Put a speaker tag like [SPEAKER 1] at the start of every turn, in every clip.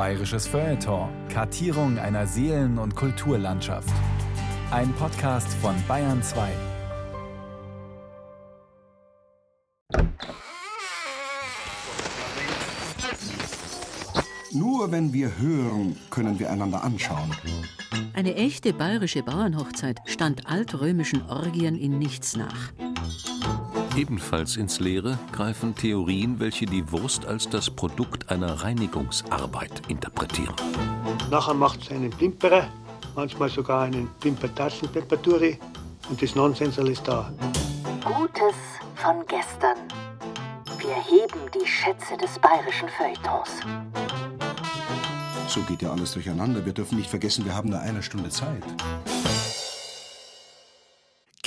[SPEAKER 1] Bayerisches Feuilleton. Kartierung einer Seelen- und Kulturlandschaft. Ein Podcast von Bayern 2.
[SPEAKER 2] Nur wenn wir hören, können wir einander anschauen.
[SPEAKER 3] Eine echte bayerische Bauernhochzeit stand altrömischen Orgien in nichts nach.
[SPEAKER 4] Ebenfalls ins Leere greifen Theorien, welche die Wurst als das Produkt einer Reinigungsarbeit interpretieren.
[SPEAKER 5] Nachher macht es einen Plimperer, manchmal sogar einen Plimpertassenpepperturi und das Nonsensal ist da.
[SPEAKER 6] Gutes von gestern. Wir heben die Schätze des bayerischen Feuilletons.
[SPEAKER 2] So geht ja alles durcheinander. Wir dürfen nicht vergessen, wir haben nur eine Stunde Zeit.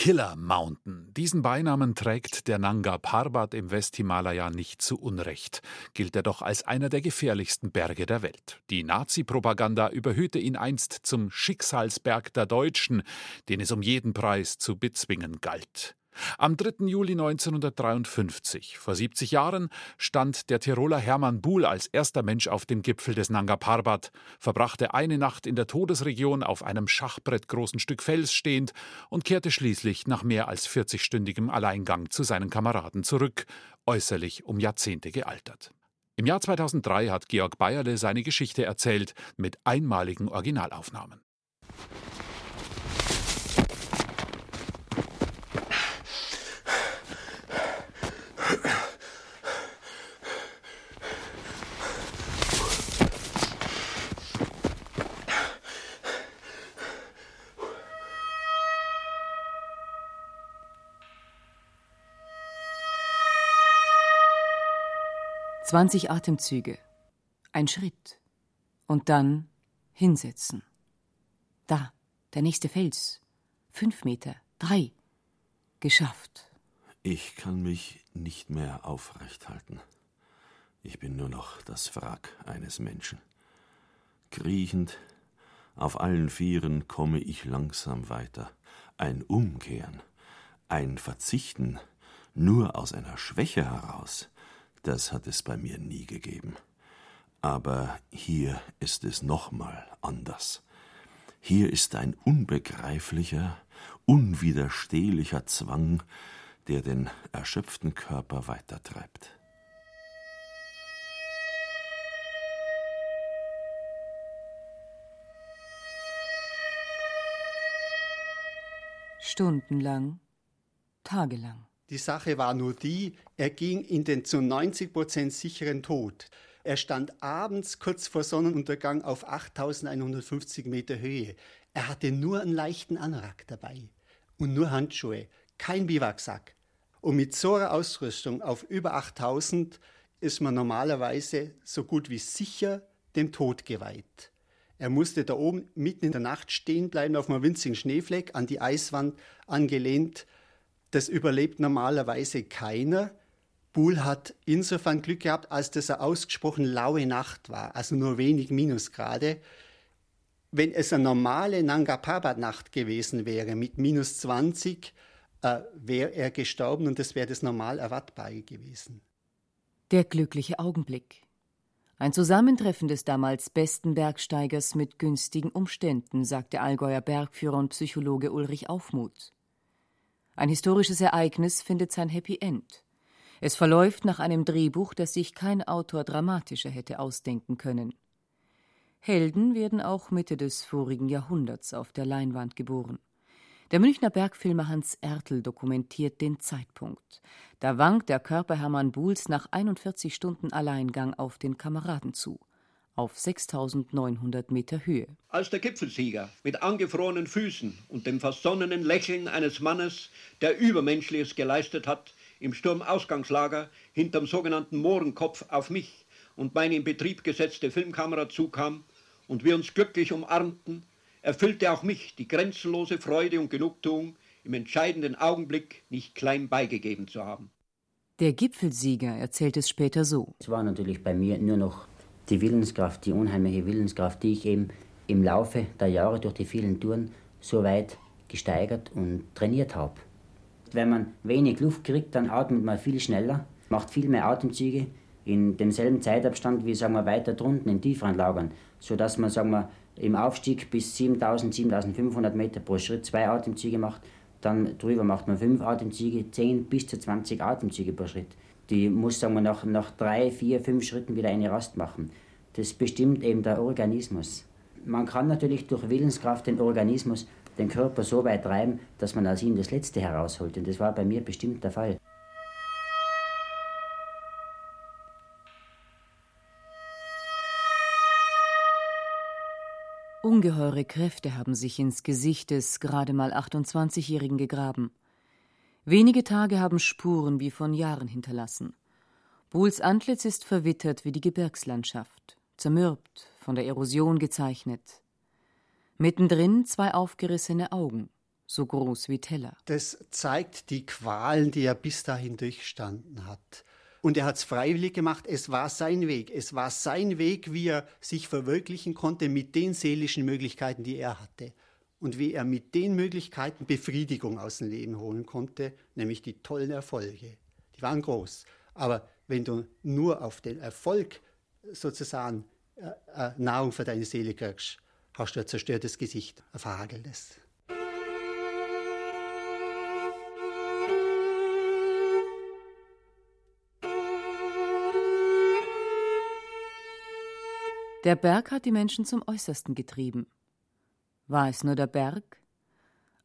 [SPEAKER 7] Killer Mountain. Diesen Beinamen trägt der Nanga Parbat im Westhimalaya nicht zu Unrecht. Gilt er doch als einer der gefährlichsten Berge der Welt. Die Nazi-Propaganda überhöhte ihn einst zum Schicksalsberg der Deutschen, den es um jeden Preis zu bezwingen galt. Am 3. Juli 1953, vor 70 Jahren, stand der Tiroler Hermann Buhl als erster Mensch auf dem Gipfel des Nanga Parbat, verbrachte eine Nacht in der Todesregion auf einem schachbrettgroßen Stück Fels stehend und kehrte schließlich nach mehr als 40-stündigem Alleingang zu seinen Kameraden zurück, äußerlich um Jahrzehnte gealtert. Im Jahr 2003 hat Georg Bayerle seine Geschichte erzählt mit einmaligen Originalaufnahmen.
[SPEAKER 3] 20 Atemzüge. Ein Schritt. Und dann hinsetzen. Da, der nächste Fels. Fünf Meter. Drei. Geschafft.
[SPEAKER 8] Ich kann mich nicht mehr aufrecht halten. Ich bin nur noch das Wrack eines Menschen. Kriechend, auf allen Vieren komme ich langsam weiter. Ein Umkehren, ein Verzichten, nur aus einer Schwäche heraus, das hat es bei mir nie gegeben. Aber hier ist es nochmal anders. Hier ist ein unbegreiflicher, unwiderstehlicher Zwang, der den erschöpften Körper weitertreibt.
[SPEAKER 3] Stundenlang, tagelang.
[SPEAKER 9] Die Sache war nur die, er ging in den zu 90 Prozent sicheren Tod. Er stand abends kurz vor Sonnenuntergang auf 8150 Meter Höhe. Er hatte nur einen leichten Anorak dabei und nur Handschuhe, kein Biwaksack. Und mit so einer Ausrüstung auf über 8000 ist man normalerweise so gut wie sicher dem Tod geweiht. Er musste da oben mitten in der Nacht stehen bleiben auf einem winzigen Schneefleck, an die Eiswand angelehnt das überlebt normalerweise keiner. Buhl hat insofern Glück gehabt, als das eine ausgesprochen laue Nacht war, also nur wenig Minusgrade. Wenn es eine normale Nanga Parbat-Nacht gewesen wäre mit minus 20, äh, wäre er gestorben und das wäre das normal Erwartbare gewesen.
[SPEAKER 3] Der glückliche Augenblick. Ein Zusammentreffen des damals besten Bergsteigers mit günstigen Umständen, sagt der Allgäuer Bergführer und Psychologe Ulrich Aufmuth. Ein historisches Ereignis findet sein Happy End. Es verläuft nach einem Drehbuch, das sich kein Autor dramatischer hätte ausdenken können. Helden werden auch Mitte des vorigen Jahrhunderts auf der Leinwand geboren. Der Münchner Bergfilmer Hans Ertl dokumentiert den Zeitpunkt. Da wankt der Körper Hermann Buhls nach 41 Stunden Alleingang auf den Kameraden zu auf 6900 Meter Höhe.
[SPEAKER 10] Als der Gipfelsieger mit angefrorenen Füßen und dem versonnenen Lächeln eines Mannes, der Übermenschliches geleistet hat, im Sturmausgangslager hinterm sogenannten Mohrenkopf auf mich und meine in Betrieb gesetzte Filmkamera zukam und wir uns glücklich umarmten, erfüllte auch mich die grenzenlose Freude und Genugtuung, im entscheidenden Augenblick nicht klein beigegeben zu haben.
[SPEAKER 3] Der Gipfelsieger erzählt es später so.
[SPEAKER 11] Es war natürlich bei mir nur noch die Willenskraft, die unheimliche Willenskraft, die ich eben im Laufe der Jahre durch die vielen Touren so weit gesteigert und trainiert habe. Wenn man wenig Luft kriegt, dann atmet man viel schneller, macht viel mehr Atemzüge in demselben Zeitabstand wie sagen wir, weiter drunten in tieferen Lagern, sodass man sagen wir, im Aufstieg bis 7000, 7500 Meter pro Schritt zwei Atemzüge macht, dann drüber macht man fünf Atemzüge, 10 bis zu 20 Atemzüge pro Schritt. Die muss sagen wir, nach, nach drei, vier, fünf Schritten wieder eine Rast machen. Das bestimmt eben der Organismus. Man kann natürlich durch Willenskraft den Organismus, den Körper so weit treiben, dass man aus ihm das Letzte herausholt. Und das war bei mir bestimmt der Fall.
[SPEAKER 3] Ungeheure Kräfte haben sich ins Gesicht des gerade mal 28-Jährigen gegraben. Wenige Tage haben Spuren wie von Jahren hinterlassen. Buhls Antlitz ist verwittert wie die Gebirgslandschaft, zermürbt, von der Erosion gezeichnet. Mittendrin zwei aufgerissene Augen, so groß wie Teller.
[SPEAKER 9] Das zeigt die Qualen, die er bis dahin durchstanden hat. Und er hat es freiwillig gemacht. Es war sein Weg. Es war sein Weg, wie er sich verwirklichen konnte mit den seelischen Möglichkeiten, die er hatte. Und wie er mit den Möglichkeiten Befriedigung aus dem Leben holen konnte, nämlich die tollen Erfolge. Die waren groß. Aber wenn du nur auf den Erfolg sozusagen äh, äh, Nahrung für deine Seele kriegst, hast du ein zerstörtes Gesicht, ein verhageltes.
[SPEAKER 3] Der Berg hat die Menschen zum Äußersten getrieben. War es nur der Berg?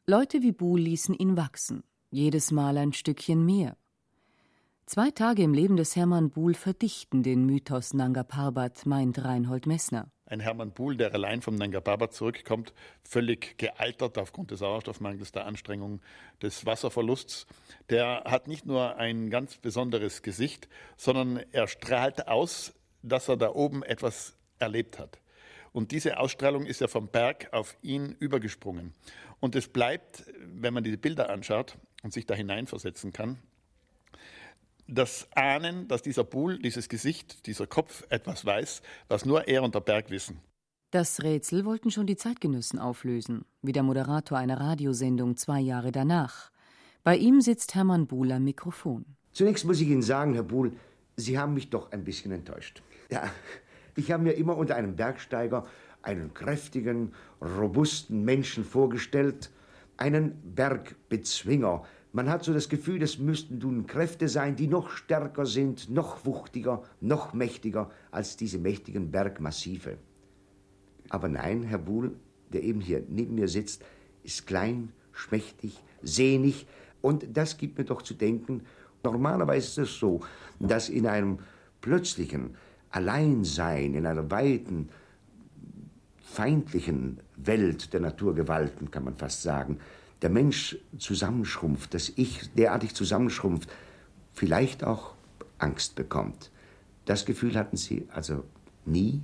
[SPEAKER 3] Leute wie Buhl ließen ihn wachsen, jedes Mal ein Stückchen mehr. Zwei Tage im Leben des Hermann Buhl verdichten den Mythos Nanga Parbat, meint Reinhold Messner.
[SPEAKER 12] Ein Hermann Buhl, der allein vom Nanga Parbat zurückkommt, völlig gealtert aufgrund des Sauerstoffmangels, der Anstrengung, des Wasserverlusts, der hat nicht nur ein ganz besonderes Gesicht, sondern er strahlt aus, dass er da oben etwas erlebt hat. Und diese Ausstrahlung ist ja vom Berg auf ihn übergesprungen. Und es bleibt, wenn man diese Bilder anschaut und sich da hineinversetzen kann, das Ahnen, dass dieser Buhl, dieses Gesicht, dieser Kopf etwas weiß, was nur er und der Berg wissen.
[SPEAKER 3] Das Rätsel wollten schon die Zeitgenossen auflösen, wie der Moderator einer Radiosendung zwei Jahre danach. Bei ihm sitzt Hermann Buhl am Mikrofon.
[SPEAKER 13] Zunächst muss ich Ihnen sagen, Herr Buhl, Sie haben mich doch ein bisschen enttäuscht. Ja, ich habe mir immer unter einem Bergsteiger einen kräftigen, robusten Menschen vorgestellt, einen Bergbezwinger. Man hat so das Gefühl, es müssten nun Kräfte sein, die noch stärker sind, noch wuchtiger, noch mächtiger als diese mächtigen Bergmassive. Aber nein, Herr Buhl, der eben hier neben mir sitzt, ist klein, schmächtig, sehnig, und das gibt mir doch zu denken, normalerweise ist es so, dass in einem plötzlichen, Alleinsein in einer weiten, feindlichen Welt der Naturgewalten, kann man fast sagen, der Mensch zusammenschrumpft, das Ich derartig zusammenschrumpft, vielleicht auch Angst bekommt. Das Gefühl hatten Sie also nie?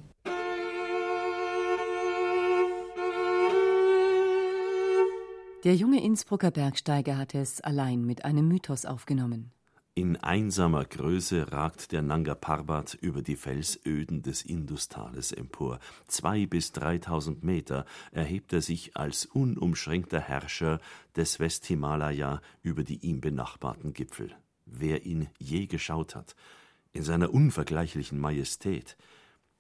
[SPEAKER 3] Der junge Innsbrucker Bergsteiger hatte es allein mit einem Mythos aufgenommen.
[SPEAKER 8] In einsamer Größe ragt der Nanga Parbat über die Felsöden des Industales empor. Zwei bis dreitausend Meter erhebt er sich als unumschränkter Herrscher des Westhimalaya über die ihm benachbarten Gipfel. Wer ihn je geschaut hat, in seiner unvergleichlichen Majestät,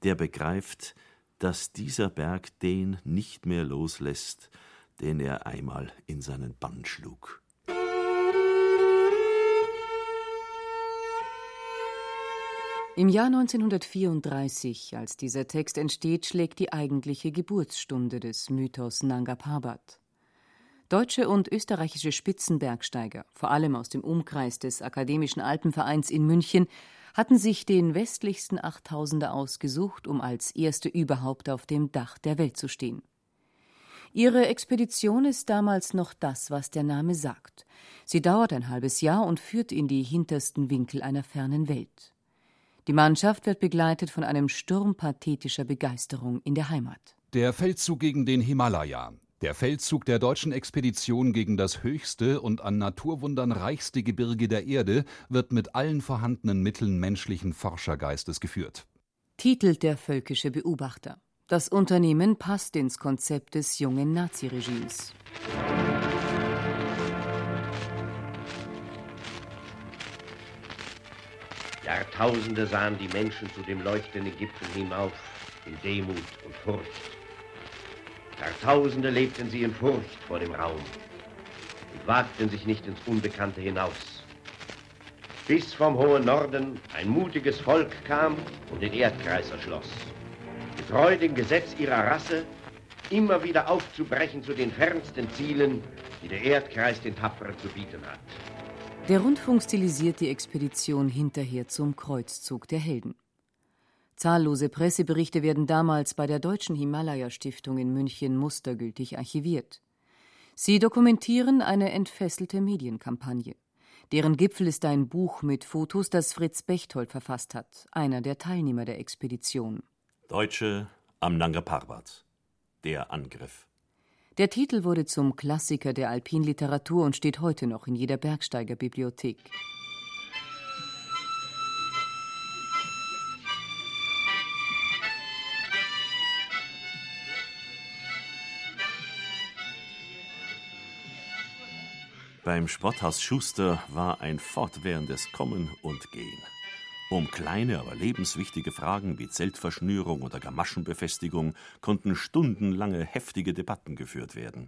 [SPEAKER 8] der begreift, dass dieser Berg den nicht mehr loslässt, den er einmal in seinen Bann schlug.
[SPEAKER 3] Im Jahr 1934, als dieser Text entsteht, schlägt die eigentliche Geburtsstunde des Mythos Nanga Parbat. Deutsche und österreichische Spitzenbergsteiger, vor allem aus dem Umkreis des Akademischen Alpenvereins in München, hatten sich den westlichsten Achttausender ausgesucht, um als erste überhaupt auf dem Dach der Welt zu stehen. Ihre Expedition ist damals noch das, was der Name sagt. Sie dauert ein halbes Jahr und führt in die hintersten Winkel einer fernen Welt. Die Mannschaft wird begleitet von einem Sturm pathetischer Begeisterung in der Heimat.
[SPEAKER 14] Der Feldzug gegen den Himalaya. Der Feldzug der deutschen Expedition gegen das höchste und an Naturwundern reichste Gebirge der Erde wird mit allen vorhandenen Mitteln menschlichen Forschergeistes geführt.
[SPEAKER 3] Titelt der völkische Beobachter. Das Unternehmen passt ins Konzept des jungen Naziregimes.
[SPEAKER 15] Jahrtausende sahen die Menschen zu dem leuchtenden Gipfel hinauf, in Demut und Furcht. Jahrtausende lebten sie in Furcht vor dem Raum und wagten sich nicht ins Unbekannte hinaus. Bis vom hohen Norden ein mutiges Volk kam und den Erdkreis erschloss. Getreu dem Gesetz ihrer Rasse, immer wieder aufzubrechen zu den fernsten Zielen, die der Erdkreis den Tapferen zu bieten hat.
[SPEAKER 3] Der Rundfunk stilisiert die Expedition hinterher zum Kreuzzug der Helden. Zahllose Presseberichte werden damals bei der Deutschen Himalaya-Stiftung in München mustergültig archiviert. Sie dokumentieren eine entfesselte Medienkampagne. Deren Gipfel ist ein Buch mit Fotos, das Fritz Bechtold verfasst hat, einer der Teilnehmer der Expedition.
[SPEAKER 8] Deutsche am Nanga Parbat. Der Angriff.
[SPEAKER 3] Der Titel wurde zum Klassiker der Alpinliteratur und steht heute noch in jeder Bergsteigerbibliothek.
[SPEAKER 8] Beim Sporthaus Schuster war ein fortwährendes Kommen und Gehen. Um kleine, aber lebenswichtige Fragen wie Zeltverschnürung oder Gamaschenbefestigung konnten stundenlange heftige Debatten geführt werden.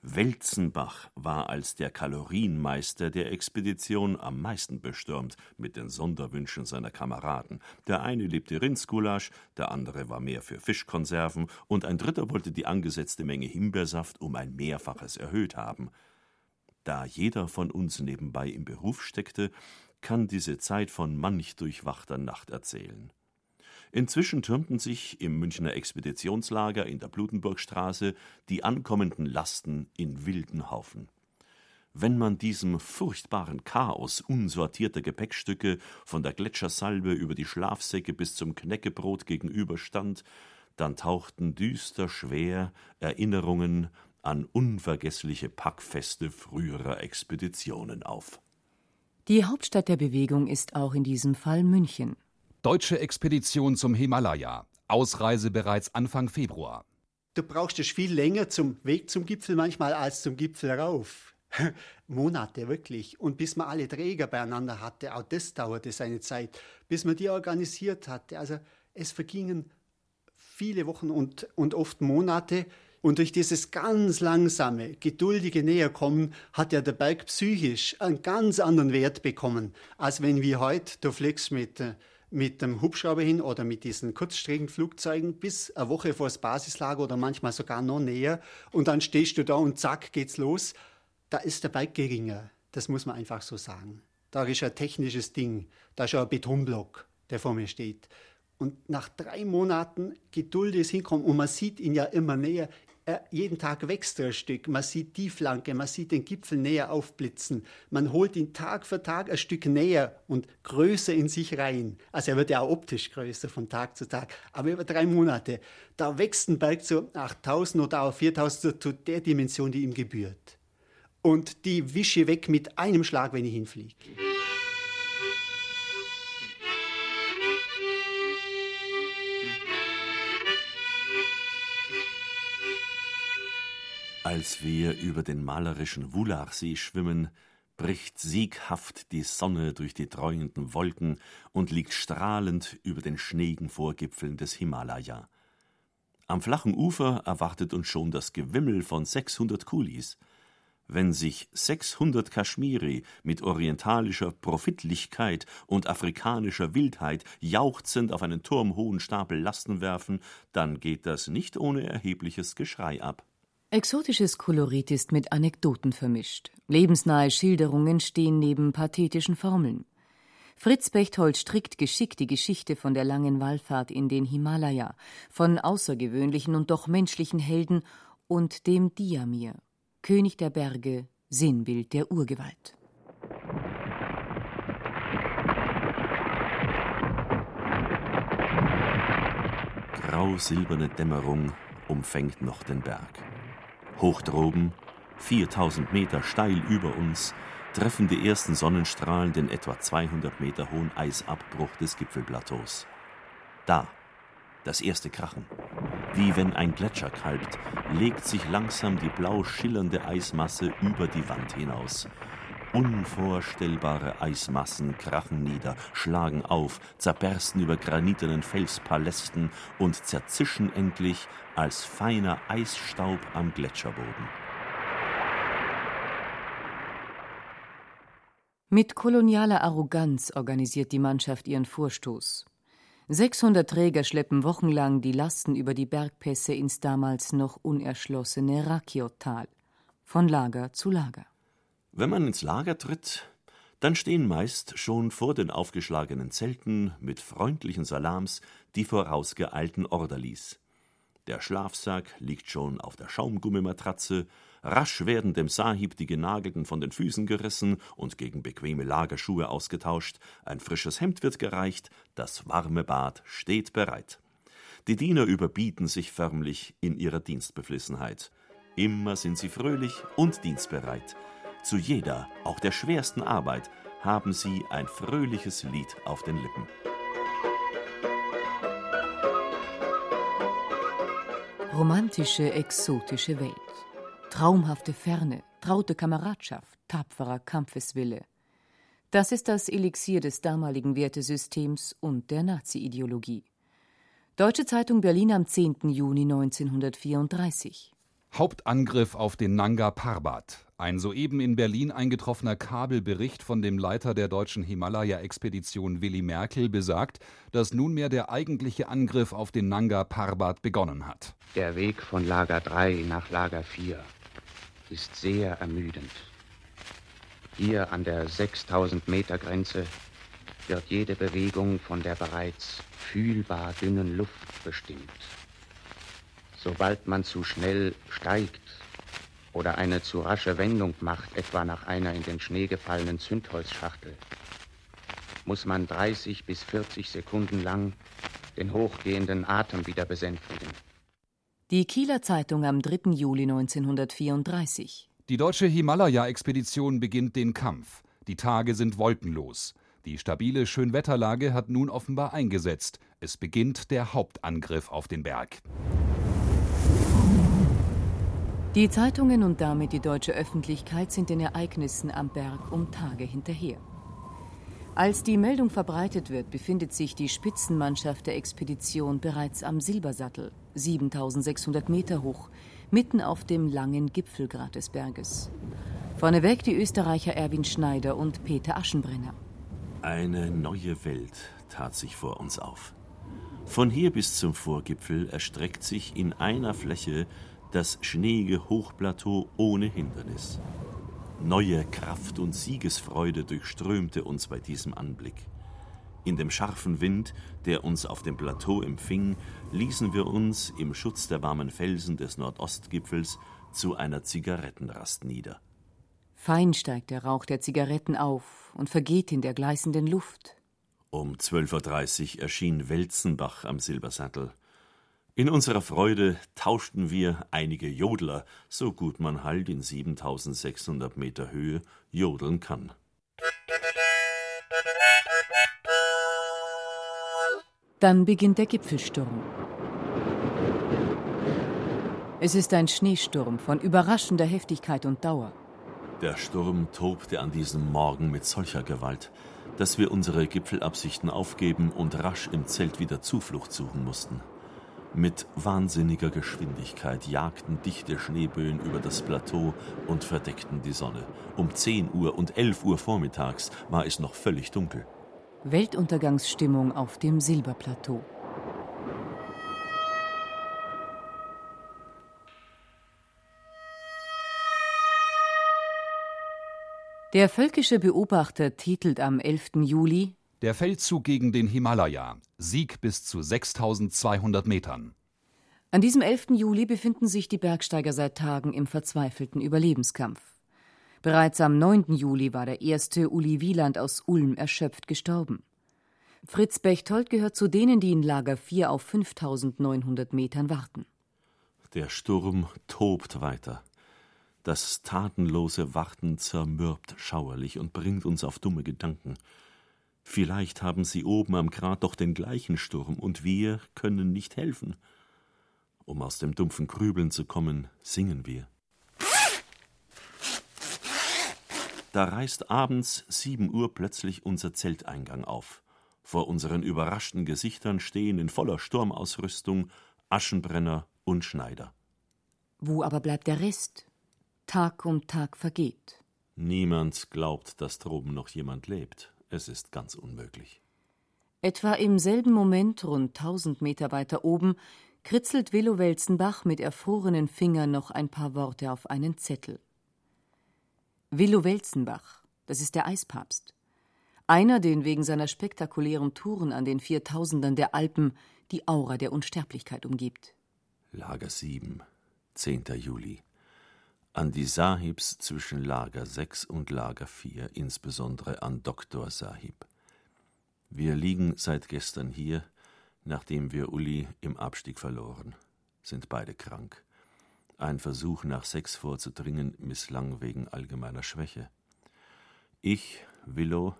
[SPEAKER 8] Welzenbach war als der Kalorienmeister der Expedition am meisten bestürmt mit den Sonderwünschen seiner Kameraden. Der eine liebte Rindsgulasch, der andere war mehr für Fischkonserven und ein dritter wollte die angesetzte Menge Himbeersaft um ein Mehrfaches erhöht haben. Da jeder von uns nebenbei im Beruf steckte, kann diese Zeit von manch durchwachter Nacht erzählen. Inzwischen türmten sich im Münchner Expeditionslager in der Blutenburgstraße die ankommenden Lasten in wilden Haufen. Wenn man diesem furchtbaren Chaos unsortierter Gepäckstücke von der Gletschersalbe über die Schlafsäcke bis zum Knäckebrot gegenüberstand, dann tauchten düster schwer Erinnerungen an unvergessliche Packfeste früherer Expeditionen auf.
[SPEAKER 3] Die Hauptstadt der Bewegung ist auch in diesem Fall München.
[SPEAKER 14] Deutsche Expedition zum Himalaya. Ausreise bereits Anfang Februar.
[SPEAKER 9] Du brauchst es viel länger zum Weg zum Gipfel manchmal als zum Gipfel rauf. Monate wirklich. Und bis man alle Träger beieinander hatte, auch das dauerte seine Zeit, bis man die organisiert hatte. Also es vergingen viele Wochen und, und oft Monate, und durch dieses ganz langsame, geduldige Näherkommen hat ja der Berg psychisch einen ganz anderen Wert bekommen, als wenn wir heute, du fliegst mit, äh, mit dem Hubschrauber hin oder mit diesen Kurzstreckenflugzeugen bis eine Woche vor das Basislager oder manchmal sogar noch näher und dann stehst du da und zack geht's los. Da ist der Berg geringer, das muss man einfach so sagen. Da ist ein technisches Ding, da ist ein Betonblock, der vor mir steht. Und nach drei Monaten Geduld ist hinkommen und man sieht ihn ja immer näher. Äh, jeden Tag wächst er ein Stück. Man sieht die Flanke, man sieht den Gipfel näher aufblitzen. Man holt ihn Tag für Tag ein Stück näher und größer in sich rein. Also er wird ja auch optisch größer von Tag zu Tag. Aber über drei Monate, da wächst ein Berg zu 8000 oder auch 4000 zu der Dimension, die ihm gebührt. Und die wische weg mit einem Schlag, wenn ich hinfliege.
[SPEAKER 8] Als wir über den malerischen Wulachsee schwimmen, bricht sieghaft die Sonne durch die dräuenden Wolken und liegt strahlend über den schneeigen Vorgipfeln des Himalaya. Am flachen Ufer erwartet uns schon das Gewimmel von 600 Kulis. Wenn sich 600 Kaschmiri mit orientalischer Profitlichkeit und afrikanischer Wildheit jauchzend auf einen turmhohen Stapel Lasten werfen, dann geht das nicht ohne erhebliches Geschrei ab.
[SPEAKER 3] Exotisches Kolorit ist mit Anekdoten vermischt. Lebensnahe Schilderungen stehen neben pathetischen Formeln. Fritz Bechtold strickt geschickt die Geschichte von der langen Wallfahrt in den Himalaya, von außergewöhnlichen und doch menschlichen Helden und dem Diamir, König der Berge, Sinnbild der Urgewalt.
[SPEAKER 8] Grau-silberne Dämmerung umfängt noch den Berg. Hoch droben, 4000 Meter steil über uns, treffen die ersten Sonnenstrahlen den etwa 200 Meter hohen Eisabbruch des Gipfelplateaus. Da, das erste Krachen. Wie wenn ein Gletscher kalbt, legt sich langsam die blau schillernde Eismasse über die Wand hinaus. Unvorstellbare Eismassen krachen nieder, schlagen auf, zerbersten über granitenen Felspalästen und zerzischen endlich als feiner Eisstaub am Gletscherboden.
[SPEAKER 3] Mit kolonialer Arroganz organisiert die Mannschaft ihren Vorstoß. 600 Träger schleppen wochenlang die Lasten über die Bergpässe ins damals noch unerschlossene Rakiotal, von Lager zu Lager.
[SPEAKER 8] Wenn man ins Lager tritt, dann stehen meist schon vor den aufgeschlagenen Zelten mit freundlichen Salams die vorausgeeilten Orderlies. Der Schlafsack liegt schon auf der Schaumgummimatratze, Rasch werden dem Sahib die Genagelten von den Füßen gerissen und gegen bequeme Lagerschuhe ausgetauscht, ein frisches Hemd wird gereicht, das warme Bad steht bereit. Die Diener überbieten sich förmlich in ihrer Dienstbeflissenheit. Immer sind sie fröhlich und dienstbereit. Zu jeder, auch der schwersten Arbeit, haben sie ein fröhliches Lied auf den Lippen.
[SPEAKER 3] Romantische, exotische Welt. Traumhafte Ferne, traute Kameradschaft, tapferer Kampfeswille. Das ist das Elixier des damaligen Wertesystems und der Nazi-Ideologie. Deutsche Zeitung Berlin am 10. Juni 1934.
[SPEAKER 14] Hauptangriff auf den Nanga Parbat. Ein soeben in Berlin eingetroffener Kabelbericht von dem Leiter der deutschen Himalaya-Expedition Willy Merkel besagt, dass nunmehr der eigentliche Angriff auf den Nanga Parbat begonnen hat.
[SPEAKER 16] Der Weg von Lager 3 nach Lager 4 ist sehr ermüdend. Hier an der 6000 Meter Grenze wird jede Bewegung von der bereits fühlbar dünnen Luft bestimmt. Sobald man zu schnell steigt oder eine zu rasche Wendung macht, etwa nach einer in den Schnee gefallenen Zündholzschachtel, muss man 30 bis 40 Sekunden lang den hochgehenden Atem wieder besänftigen.
[SPEAKER 3] Die Kieler Zeitung am 3. Juli 1934.
[SPEAKER 14] Die deutsche Himalaya-Expedition beginnt den Kampf. Die Tage sind wolkenlos. Die stabile Schönwetterlage hat nun offenbar eingesetzt. Es beginnt der Hauptangriff auf den Berg.
[SPEAKER 3] Die Zeitungen und damit die deutsche Öffentlichkeit sind den Ereignissen am Berg um Tage hinterher. Als die Meldung verbreitet wird, befindet sich die Spitzenmannschaft der Expedition bereits am Silbersattel, 7600 Meter hoch, mitten auf dem langen Gipfelgrat des Berges. Vorneweg die Österreicher Erwin Schneider und Peter Aschenbrenner.
[SPEAKER 8] Eine neue Welt tat sich vor uns auf. Von hier bis zum Vorgipfel erstreckt sich in einer Fläche das schneeige Hochplateau ohne Hindernis. Neue Kraft und Siegesfreude durchströmte uns bei diesem Anblick. In dem scharfen Wind, der uns auf dem Plateau empfing, ließen wir uns im Schutz der warmen Felsen des Nordostgipfels zu einer Zigarettenrast nieder.
[SPEAKER 3] Fein steigt der Rauch der Zigaretten auf und vergeht in der gleißenden Luft.
[SPEAKER 8] Um 12.30 Uhr erschien Welzenbach am Silbersattel. In unserer Freude tauschten wir einige Jodler, so gut man halt in 7600 Meter Höhe jodeln kann.
[SPEAKER 3] Dann beginnt der Gipfelsturm. Es ist ein Schneesturm von überraschender Heftigkeit und Dauer.
[SPEAKER 8] Der Sturm tobte an diesem Morgen mit solcher Gewalt, dass wir unsere Gipfelabsichten aufgeben und rasch im Zelt wieder Zuflucht suchen mussten. Mit wahnsinniger Geschwindigkeit jagten dichte Schneeböen über das Plateau und verdeckten die Sonne. Um 10 Uhr und 11 Uhr vormittags war es noch völlig dunkel.
[SPEAKER 3] Weltuntergangsstimmung auf dem Silberplateau. Der völkische Beobachter titelt am 11. Juli
[SPEAKER 14] der Feldzug gegen den Himalaya. Sieg bis zu 6200 Metern.
[SPEAKER 3] An diesem 11. Juli befinden sich die Bergsteiger seit Tagen im verzweifelten Überlebenskampf. Bereits am 9. Juli war der erste Uli Wieland aus Ulm erschöpft gestorben. Fritz Bechtold gehört zu denen, die in Lager 4 auf 5900 Metern warten.
[SPEAKER 8] Der Sturm tobt weiter. Das tatenlose Warten zermürbt schauerlich und bringt uns auf dumme Gedanken. Vielleicht haben sie oben am Grat doch den gleichen Sturm, und wir können nicht helfen. Um aus dem dumpfen Grübeln zu kommen, singen wir. Da reißt abends sieben Uhr plötzlich unser Zelteingang auf. Vor unseren überraschten Gesichtern stehen in voller Sturmausrüstung Aschenbrenner und Schneider.
[SPEAKER 3] Wo aber bleibt der Rest? Tag um Tag vergeht.
[SPEAKER 8] Niemand glaubt, dass droben noch jemand lebt. Es ist ganz unmöglich.
[SPEAKER 3] Etwa im selben Moment, rund tausend Meter weiter oben, kritzelt Willow Welzenbach mit erfrorenen Fingern noch ein paar Worte auf einen Zettel. Willow Welzenbach, das ist der Eispapst. Einer, den wegen seiner spektakulären Touren an den Viertausendern der Alpen die Aura der Unsterblichkeit umgibt.
[SPEAKER 8] Lager 7, 10. Juli. An die Sahibs zwischen Lager 6 und Lager 4, insbesondere an Dr. Sahib. Wir liegen seit gestern hier, nachdem wir Uli im Abstieg verloren, sind beide krank. Ein Versuch, nach Sex vorzudringen, misslang wegen allgemeiner Schwäche. Ich, Willow,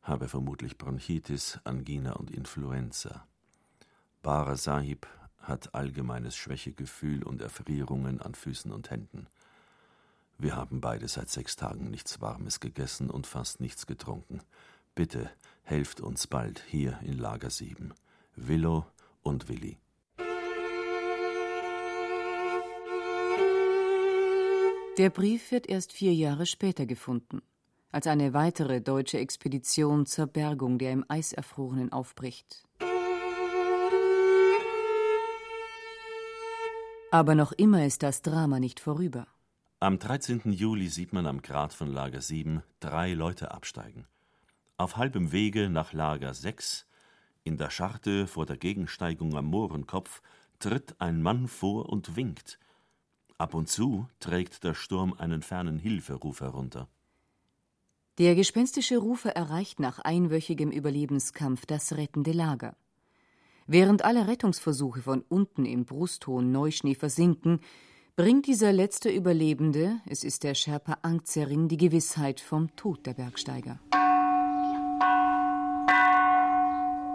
[SPEAKER 8] habe vermutlich Bronchitis, Angina und Influenza. Bara Sahib hat allgemeines Schwächegefühl und Erfrierungen an Füßen und Händen. Wir haben beide seit sechs Tagen nichts Warmes gegessen und fast nichts getrunken. Bitte helft uns bald hier in Lager 7. Willow und Willi.
[SPEAKER 3] Der Brief wird erst vier Jahre später gefunden, als eine weitere deutsche Expedition zur Bergung der im Eis erfrorenen aufbricht. Aber noch immer ist das Drama nicht vorüber.
[SPEAKER 8] Am 13. Juli sieht man am Grat von Lager 7 drei Leute absteigen. Auf halbem Wege nach Lager 6, in der Scharte vor der Gegensteigung am Mohrenkopf, tritt ein Mann vor und winkt. Ab und zu trägt der Sturm einen fernen Hilferuf herunter.
[SPEAKER 3] Der gespenstische Rufer erreicht nach einwöchigem Überlebenskampf das rettende Lager. Während alle Rettungsversuche von unten im brusthohen Neuschnee versinken, bringt dieser letzte Überlebende, es ist der Sherpa Angzering, die Gewissheit vom Tod der Bergsteiger.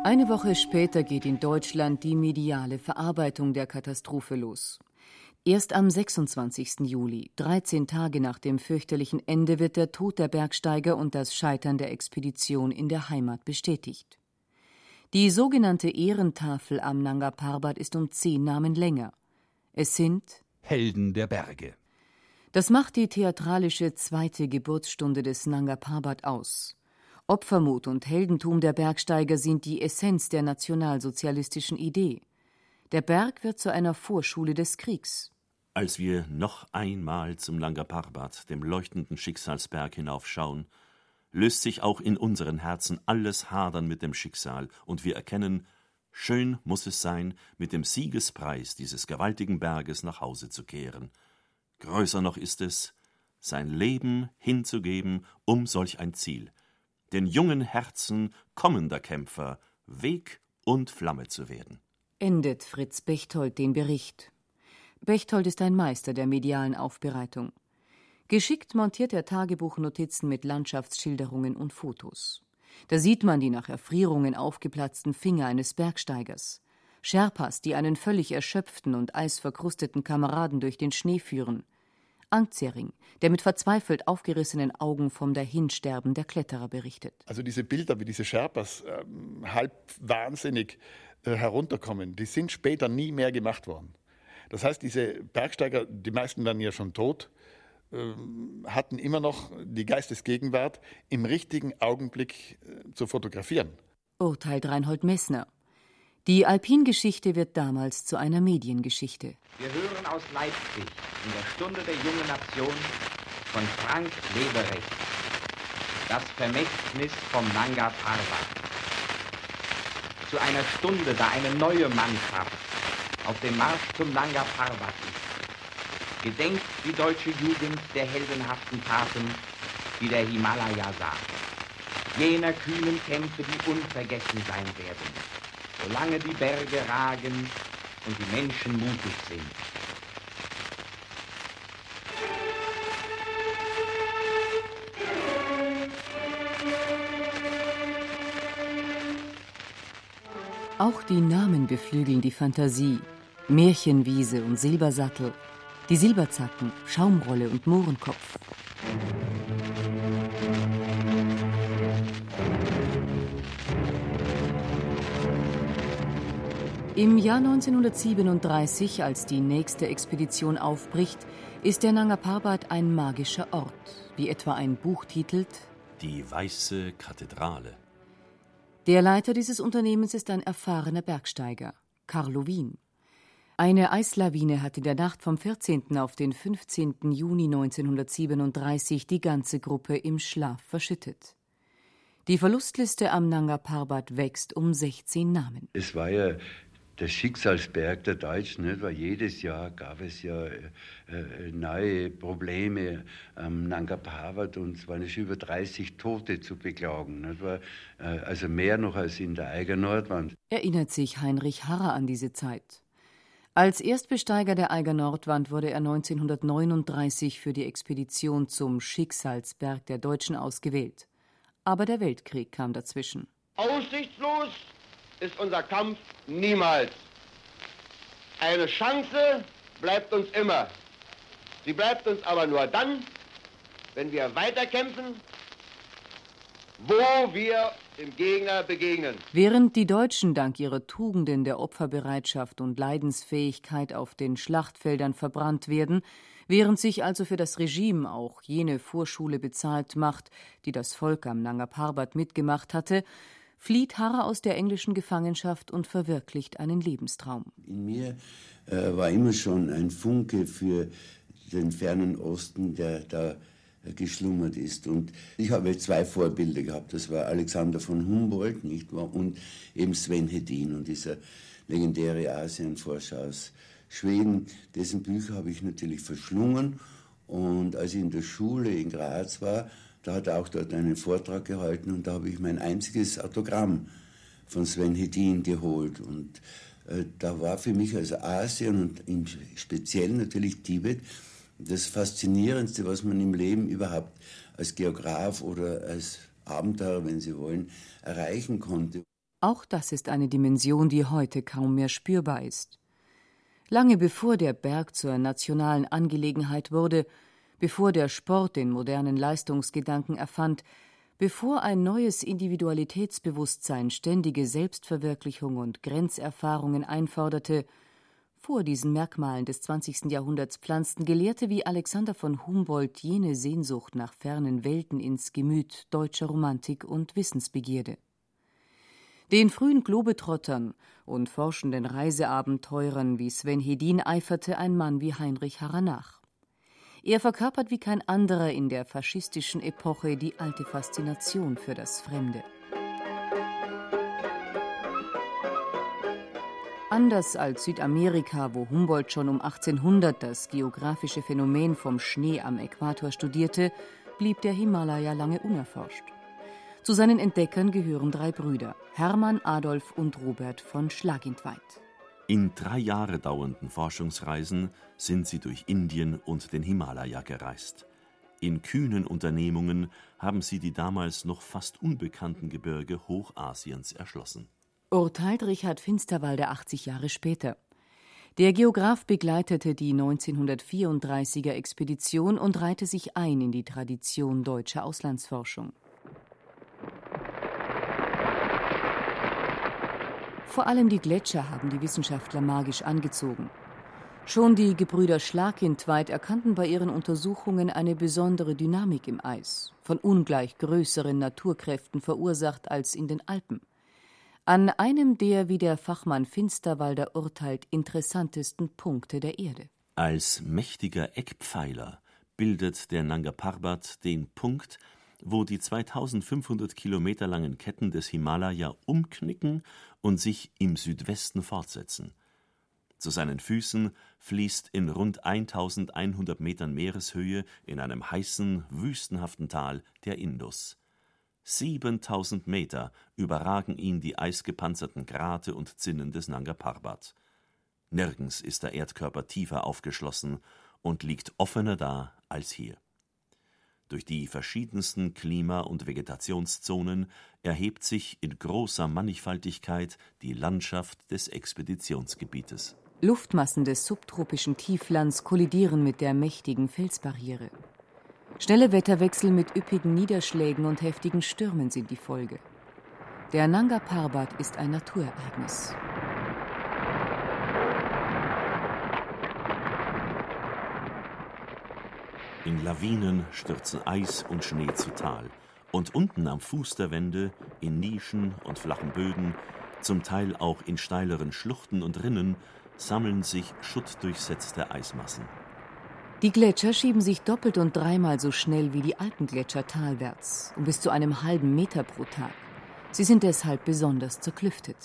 [SPEAKER 3] Eine Woche später geht in Deutschland die mediale Verarbeitung der Katastrophe los. Erst am 26. Juli, 13 Tage nach dem fürchterlichen Ende, wird der Tod der Bergsteiger und das Scheitern der Expedition in der Heimat bestätigt. Die sogenannte Ehrentafel am Nanga Parbat ist um zehn Namen länger. Es sind
[SPEAKER 14] Helden der Berge.
[SPEAKER 3] Das macht die theatralische zweite Geburtsstunde des Nanga Parbat aus. Opfermut und Heldentum der Bergsteiger sind die Essenz der nationalsozialistischen Idee. Der Berg wird zu einer Vorschule des Kriegs.
[SPEAKER 8] Als wir noch einmal zum Nanga Parbat, dem leuchtenden Schicksalsberg, hinaufschauen, löst sich auch in unseren Herzen alles Hadern mit dem Schicksal, und wir erkennen, schön muss es sein, mit dem Siegespreis dieses gewaltigen Berges nach Hause zu kehren. Größer noch ist es, sein Leben hinzugeben um solch ein Ziel, den jungen Herzen kommender Kämpfer Weg und Flamme zu werden
[SPEAKER 3] endet Fritz Bechtold den Bericht. Bechtold ist ein Meister der medialen Aufbereitung. Geschickt montiert er Tagebuchnotizen mit Landschaftsschilderungen und Fotos. Da sieht man die nach Erfrierungen aufgeplatzten Finger eines Bergsteigers, Sherpas, die einen völlig erschöpften und eisverkrusteten Kameraden durch den Schnee führen, Angzering, der mit verzweifelt aufgerissenen Augen vom Dahinsterben der Kletterer berichtet.
[SPEAKER 12] Also diese Bilder, wie diese Sherpas äh, halb wahnsinnig äh, herunterkommen, die sind später nie mehr gemacht worden. Das heißt, diese Bergsteiger, die meisten waren ja schon tot, ähm, hatten immer noch die Geistesgegenwart, im richtigen Augenblick äh, zu fotografieren.
[SPEAKER 3] Urteilt Reinhold Messner. Die Alpingeschichte wird damals zu einer Mediengeschichte.
[SPEAKER 16] Wir hören aus Leipzig in der Stunde der jungen Nation von Frank Leberecht das Vermächtnis vom Nanga Parbat zu einer Stunde, da eine neue Mannschaft auf dem Marsch zum Nanga Parbat ist. Gedenkt die deutsche Jugend der heldenhaften Taten, die der Himalaya sah. Jener kühnen Kämpfe, die unvergessen sein werden, solange die Berge ragen und die Menschen mutig sind.
[SPEAKER 3] Auch die Namen beflügeln die Fantasie. Märchenwiese und Silbersattel, die Silberzacken, Schaumrolle und Mohrenkopf. Im Jahr 1937, als die nächste Expedition aufbricht, ist der Nanga Parbat ein magischer Ort, wie etwa ein Buch titelt
[SPEAKER 8] Die Weiße Kathedrale.
[SPEAKER 3] Der Leiter dieses Unternehmens ist ein erfahrener Bergsteiger, Carlo Wien. Eine Eislawine hat in der Nacht vom 14. auf den 15. Juni 1937 die ganze Gruppe im Schlaf verschüttet. Die Verlustliste am Nanga Parbat wächst um 16 Namen.
[SPEAKER 17] Es war ja der Schicksalsberg der Deutschen, nicht? weil jedes Jahr gab es ja äh, äh neue Probleme am Nanga Parbat und es waren schon über 30 Tote zu beklagen. Nicht? Weil, äh, also mehr noch als in der Eiger Nordwand.
[SPEAKER 3] Erinnert sich Heinrich Harrer an diese Zeit. Als Erstbesteiger der Eiger Nordwand wurde er 1939 für die Expedition zum Schicksalsberg der Deutschen ausgewählt. Aber der Weltkrieg kam dazwischen.
[SPEAKER 15] Aussichtslos ist unser Kampf niemals. Eine Chance bleibt uns immer. Sie bleibt uns aber nur dann, wenn wir weiterkämpfen, wo wir dem Gegner begegnen.
[SPEAKER 3] Während die Deutschen dank ihrer Tugenden der Opferbereitschaft und Leidensfähigkeit auf den Schlachtfeldern verbrannt werden, während sich also für das Regime auch jene Vorschule bezahlt macht, die das Volk am Nanga Parbat mitgemacht hatte, flieht Harrer aus der englischen Gefangenschaft und verwirklicht einen Lebenstraum.
[SPEAKER 17] In mir äh, war immer schon ein Funke für den fernen Osten, der da geschlummert ist. Und ich habe zwei Vorbilder gehabt. Das war Alexander von Humboldt, nicht wahr? Und eben Sven Hedin und dieser legendäre Asienforscher aus Schweden. Dessen Bücher habe ich natürlich verschlungen. Und als ich in der Schule in Graz war, da hat er auch dort einen Vortrag gehalten und da habe ich mein einziges Autogramm von Sven Hedin geholt. Und äh, da war für mich also Asien und im Speziellen natürlich Tibet das Faszinierendste, was man im Leben überhaupt als Geograf oder als Abenteurer, wenn Sie wollen, erreichen konnte.
[SPEAKER 3] Auch das ist eine Dimension, die heute kaum mehr spürbar ist. Lange bevor der Berg zur nationalen Angelegenheit wurde, bevor der Sport den modernen Leistungsgedanken erfand, bevor ein neues Individualitätsbewusstsein ständige Selbstverwirklichung und Grenzerfahrungen einforderte, vor diesen Merkmalen des 20. Jahrhunderts pflanzten Gelehrte wie Alexander von Humboldt jene Sehnsucht nach fernen Welten ins Gemüt deutscher Romantik und Wissensbegierde. Den frühen Globetrottern und forschenden Reiseabenteurern wie Sven Hedin eiferte ein Mann wie Heinrich Harrer nach. Er verkörpert wie kein anderer in der faschistischen Epoche die alte Faszination für das Fremde. Anders als Südamerika, wo Humboldt schon um 1800 das geografische Phänomen vom Schnee am Äquator studierte, blieb der Himalaya lange unerforscht. Zu seinen Entdeckern gehören drei Brüder, Hermann, Adolf und Robert von Schlagintweit.
[SPEAKER 8] In drei Jahre dauernden Forschungsreisen sind sie durch Indien und den Himalaya gereist. In kühnen Unternehmungen haben sie die damals noch fast unbekannten Gebirge Hochasiens erschlossen.
[SPEAKER 3] Urteilt Richard Finsterwalder 80 Jahre später. Der Geograf begleitete die 1934er Expedition und reihte sich ein in die Tradition deutscher Auslandsforschung. Vor allem die Gletscher haben die Wissenschaftler magisch angezogen. Schon die Gebrüder Schlagintweit erkannten bei ihren Untersuchungen eine besondere Dynamik im Eis, von ungleich größeren Naturkräften verursacht als in den Alpen. An einem der, wie der Fachmann Finsterwalder urteilt, interessantesten Punkte der Erde.
[SPEAKER 8] Als mächtiger Eckpfeiler bildet der Nanga Parbat den Punkt, wo die 2500 Kilometer langen Ketten des Himalaya umknicken und sich im Südwesten fortsetzen. Zu seinen Füßen fließt in rund 1100 Metern Meereshöhe in einem heißen, wüstenhaften Tal der Indus. 7000 Meter überragen ihn die eisgepanzerten Grate und Zinnen des Nanga Parbat. Nirgends ist der Erdkörper tiefer aufgeschlossen und liegt offener da als hier. Durch die verschiedensten Klima- und Vegetationszonen erhebt sich in großer Mannigfaltigkeit die Landschaft des Expeditionsgebietes.
[SPEAKER 3] Luftmassen des subtropischen Tieflands kollidieren mit der mächtigen Felsbarriere. Schnelle Wetterwechsel mit üppigen Niederschlägen und heftigen Stürmen sind die Folge. Der Nanga Parbat ist ein Naturereignis.
[SPEAKER 8] In Lawinen stürzen Eis und Schnee zu Tal und unten am Fuß der Wände, in Nischen und flachen Böden, zum Teil auch in steileren Schluchten und Rinnen, sammeln sich schuttdurchsetzte Eismassen.
[SPEAKER 3] Die Gletscher schieben sich doppelt und dreimal so schnell wie die Alpengletscher talwärts, um bis zu einem halben Meter pro Tag. Sie sind deshalb besonders zerklüftet.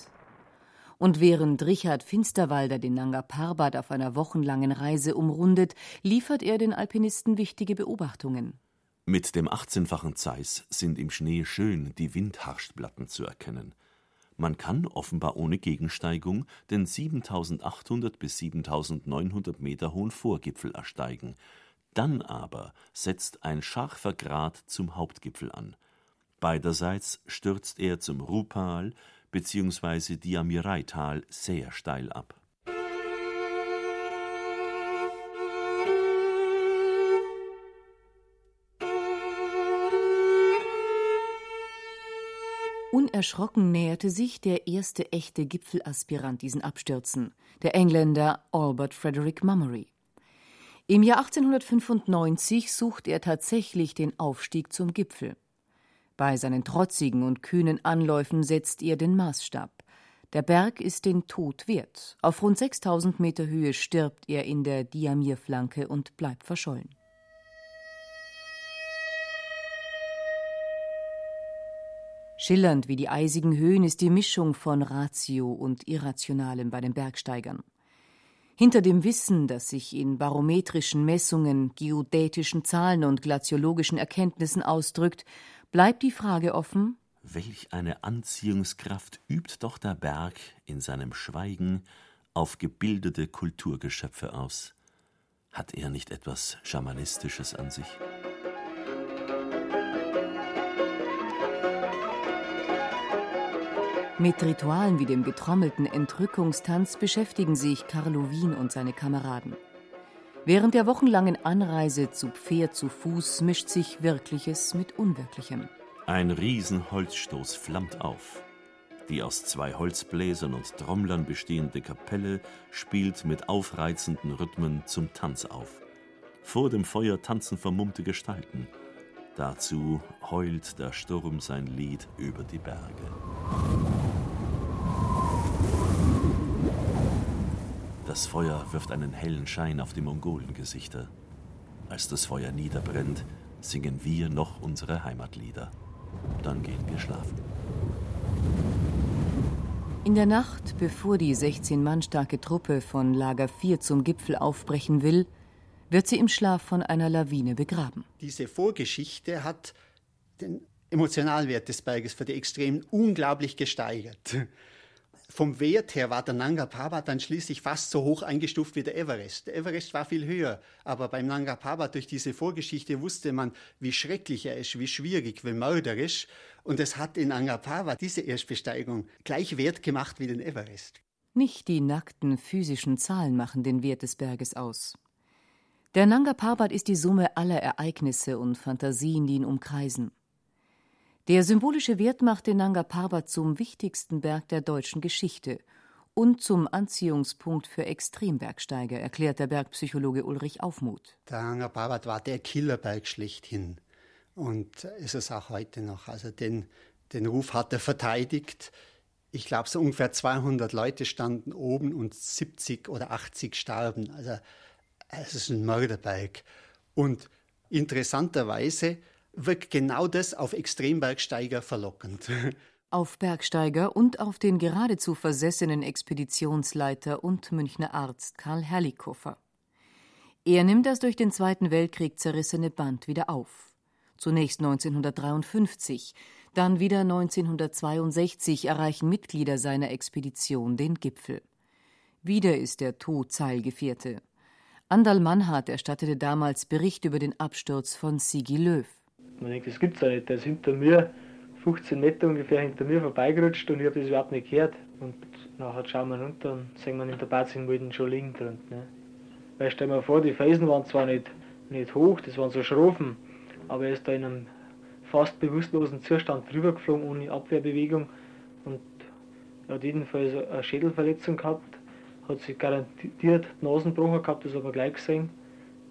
[SPEAKER 3] Und während Richard Finsterwalder den Nanga Parbat auf einer wochenlangen Reise umrundet, liefert er den Alpinisten wichtige Beobachtungen.
[SPEAKER 8] Mit dem 18-fachen Zeiss sind im Schnee schön die Windharstplatten zu erkennen. Man kann offenbar ohne Gegensteigung den 7800 bis 7900 Meter hohen Vorgipfel ersteigen. Dann aber setzt ein scharfer Grat zum Hauptgipfel an. Beiderseits stürzt er zum Rupal bzw. Diamiraital sehr steil ab.
[SPEAKER 3] Unerschrocken näherte sich der erste echte Gipfelaspirant diesen Abstürzen, der Engländer Albert Frederick Mummery. Im Jahr 1895 sucht er tatsächlich den Aufstieg zum Gipfel. Bei seinen trotzigen und kühnen Anläufen setzt er den Maßstab. Der Berg ist den Tod wert. Auf rund 6000 Meter Höhe stirbt er in der Diamirflanke und bleibt verschollen. Schillernd wie die eisigen Höhen ist die Mischung von Ratio und Irrationalem bei den Bergsteigern. Hinter dem Wissen, das sich in barometrischen Messungen, geodätischen Zahlen und glaziologischen Erkenntnissen ausdrückt, bleibt die Frage offen,
[SPEAKER 8] welch eine Anziehungskraft übt doch der Berg in seinem Schweigen auf gebildete Kulturgeschöpfe aus. Hat er nicht etwas Schamanistisches an sich?
[SPEAKER 3] Mit Ritualen wie dem getrommelten Entrückungstanz beschäftigen sich Carlo Wien und seine Kameraden. Während der wochenlangen Anreise zu Pferd zu Fuß mischt sich Wirkliches mit Unwirklichem.
[SPEAKER 8] Ein Riesenholzstoß flammt auf. Die aus zwei Holzbläsern und Trommlern bestehende Kapelle spielt mit aufreizenden Rhythmen zum Tanz auf. Vor dem Feuer tanzen vermummte Gestalten. Dazu heult der Sturm sein Lied über die Berge. Das Feuer wirft einen hellen Schein auf die Mongolengesichter. Als das Feuer niederbrennt, singen wir noch unsere Heimatlieder. Dann gehen wir schlafen.
[SPEAKER 3] In der Nacht, bevor die 16 Mann starke Truppe von Lager 4 zum Gipfel aufbrechen will, wird sie im Schlaf von einer Lawine begraben.
[SPEAKER 9] Diese Vorgeschichte hat den Emotionalwert des Berges für die Extremen unglaublich gesteigert. Vom Wert her war der Nanga Parbat dann schließlich fast so hoch eingestuft wie der Everest. Der Everest war viel höher, aber beim Nanga Parbat durch diese Vorgeschichte wusste man, wie schrecklich er ist, wie schwierig, wie mörderisch. Und es hat in Nanga Parbat diese Erstbesteigung gleich wert gemacht wie den Everest.
[SPEAKER 3] Nicht die nackten physischen Zahlen machen den Wert des Berges aus. Der Nanga Parbat ist die Summe aller Ereignisse und Fantasien, die ihn umkreisen. Der symbolische Wert macht den Nanga Parbat zum wichtigsten Berg der deutschen Geschichte und zum Anziehungspunkt für Extrembergsteiger, erklärt der Bergpsychologe Ulrich Aufmuth.
[SPEAKER 9] Der Nanga Parbat war der Killerberg schlechthin und ist es auch heute noch. Also den, den Ruf hat er verteidigt. Ich glaube, so ungefähr 200 Leute standen oben und 70 oder 80 starben. Also es ist ein Mörderberg. Und interessanterweise wirkt genau das auf Extrembergsteiger verlockend.
[SPEAKER 3] Auf Bergsteiger und auf den geradezu versessenen Expeditionsleiter und Münchner Arzt Karl Herrlichhofer. Er nimmt das durch den Zweiten Weltkrieg zerrissene Band wieder auf. Zunächst 1953, dann wieder 1962 erreichen Mitglieder seiner Expedition den Gipfel. Wieder ist der Tod Zeilgefährte. Andal Mannhardt erstattete damals Bericht über den Absturz von Sigi Löw.
[SPEAKER 18] Man denkt, das gibt's ja nicht. Der ist hinter mir, 15 Meter ungefähr hinter mir vorbeigerutscht und ich habe das überhaupt nicht gehört. Und nachher schauen wir runter und sehen wir in der Bazinmulden schon liegen drin. Ne? Weil stell dir vor, die Felsen waren zwar nicht, nicht hoch, das waren so Schrofen, aber er ist da in einem fast bewusstlosen Zustand drüber geflogen, ohne Abwehrbewegung. Und hat jedenfalls eine Schädelverletzung gehabt, hat sich garantiert Nasenbrocher gehabt, das haben wir gleich gesehen,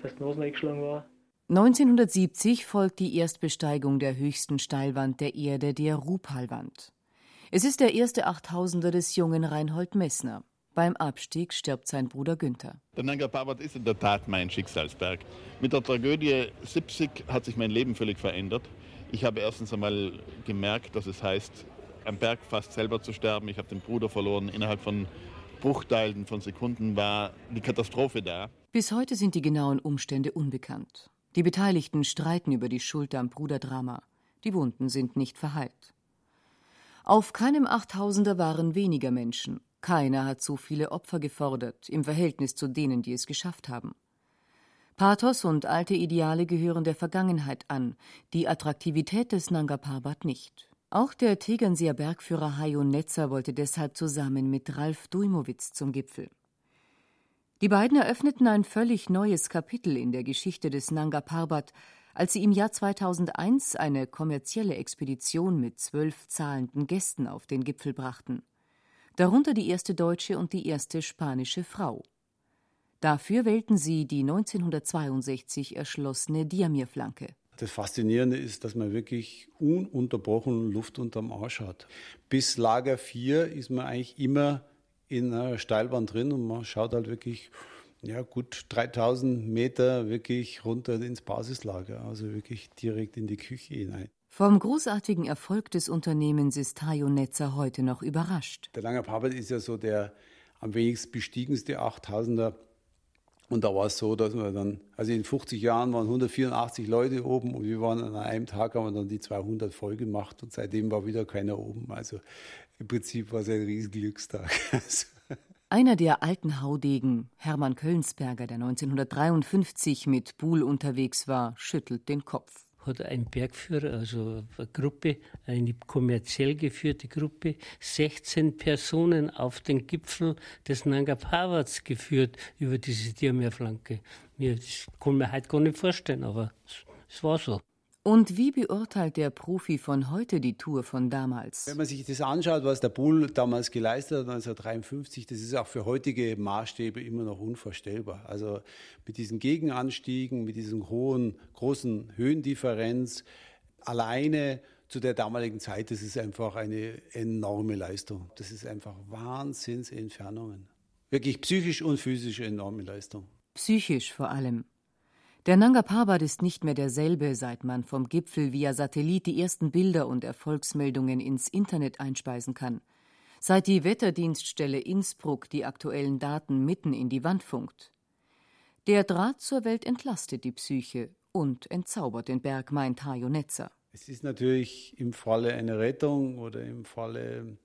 [SPEAKER 18] dass die Nase eingeschlagen war.
[SPEAKER 3] 1970 folgt die Erstbesteigung der höchsten Steilwand der Erde, der Rupalwand. Es ist der erste Achttausender des jungen Reinhold Messner. Beim Abstieg stirbt sein Bruder Günther.
[SPEAKER 12] Der Nanga Parbat ist in der Tat mein Schicksalsberg. Mit der Tragödie 70 hat sich mein Leben völlig verändert. Ich habe erstens einmal gemerkt, dass es heißt, am Berg fast selber zu sterben. Ich habe den Bruder verloren. Innerhalb von Bruchteilen von Sekunden war die Katastrophe da.
[SPEAKER 3] Bis heute sind die genauen Umstände unbekannt. Die Beteiligten streiten über die Schuld am Bruderdrama. Die Wunden sind nicht verheilt. Auf keinem Achttausender waren weniger Menschen. Keiner hat so viele Opfer gefordert im Verhältnis zu denen, die es geschafft haben. Pathos und alte Ideale gehören der Vergangenheit an, die Attraktivität des Nanga Parbat nicht. Auch der Tegernseer Bergführer Hajo Netzer wollte deshalb zusammen mit Ralf Dujmowitz zum Gipfel. Die beiden eröffneten ein völlig neues Kapitel in der Geschichte des Nanga Parbat, als sie im Jahr 2001 eine kommerzielle Expedition mit zwölf zahlenden Gästen auf den Gipfel brachten. Darunter die erste deutsche und die erste spanische Frau. Dafür wählten sie die 1962 erschlossene Diamirflanke.
[SPEAKER 19] Das Faszinierende ist, dass man wirklich ununterbrochen Luft unterm Arsch hat. Bis Lager 4 ist man eigentlich immer in einer Steilbahn drin und man schaut halt wirklich ja, gut 3000 Meter wirklich runter ins Basislager, also wirklich direkt in die Küche hinein.
[SPEAKER 3] Vom großartigen Erfolg des Unternehmens ist Hajo Netzer heute noch überrascht.
[SPEAKER 19] Der Lange Parbert ist ja so der am wenigst bestiegenste 8000er. Und da war es so, dass wir dann, also in 50 Jahren waren 184 Leute oben und wir waren an einem Tag, haben wir dann die 200 voll gemacht und seitdem war wieder keiner oben. Also im Prinzip war es ein riesen Glückstag. Also
[SPEAKER 3] Einer der alten Haudegen, Hermann Köllensberger, der 1953 mit Buhl unterwegs war, schüttelt den Kopf
[SPEAKER 20] hat ein Bergführer, also eine Gruppe, eine kommerziell geführte Gruppe, 16 Personen auf den Gipfel des Nanga Parvats geführt über diese Diamerflanke. Das kann man heute gar nicht vorstellen, aber es war so.
[SPEAKER 3] Und wie beurteilt der Profi von heute die Tour von damals?
[SPEAKER 19] Wenn man sich das anschaut, was der Bull damals geleistet hat, 1953, das ist auch für heutige Maßstäbe immer noch unvorstellbar. Also mit diesen Gegenanstiegen, mit diesem hohen, großen Höhendifferenz, alleine zu der damaligen Zeit, das ist einfach eine enorme Leistung. Das ist einfach Wahnsinnsentfernungen. Wirklich psychisch und physisch enorme Leistung.
[SPEAKER 3] Psychisch vor allem. Der Nanga Parbat ist nicht mehr derselbe, seit man vom Gipfel via Satellit die ersten Bilder und Erfolgsmeldungen ins Internet einspeisen kann. Seit die Wetterdienststelle Innsbruck die aktuellen Daten mitten in die Wand funkt. Der Draht zur Welt entlastet die Psyche und entzaubert den Berg, meint Hajo Netzer.
[SPEAKER 19] Es ist natürlich im Falle einer Rettung oder im Falle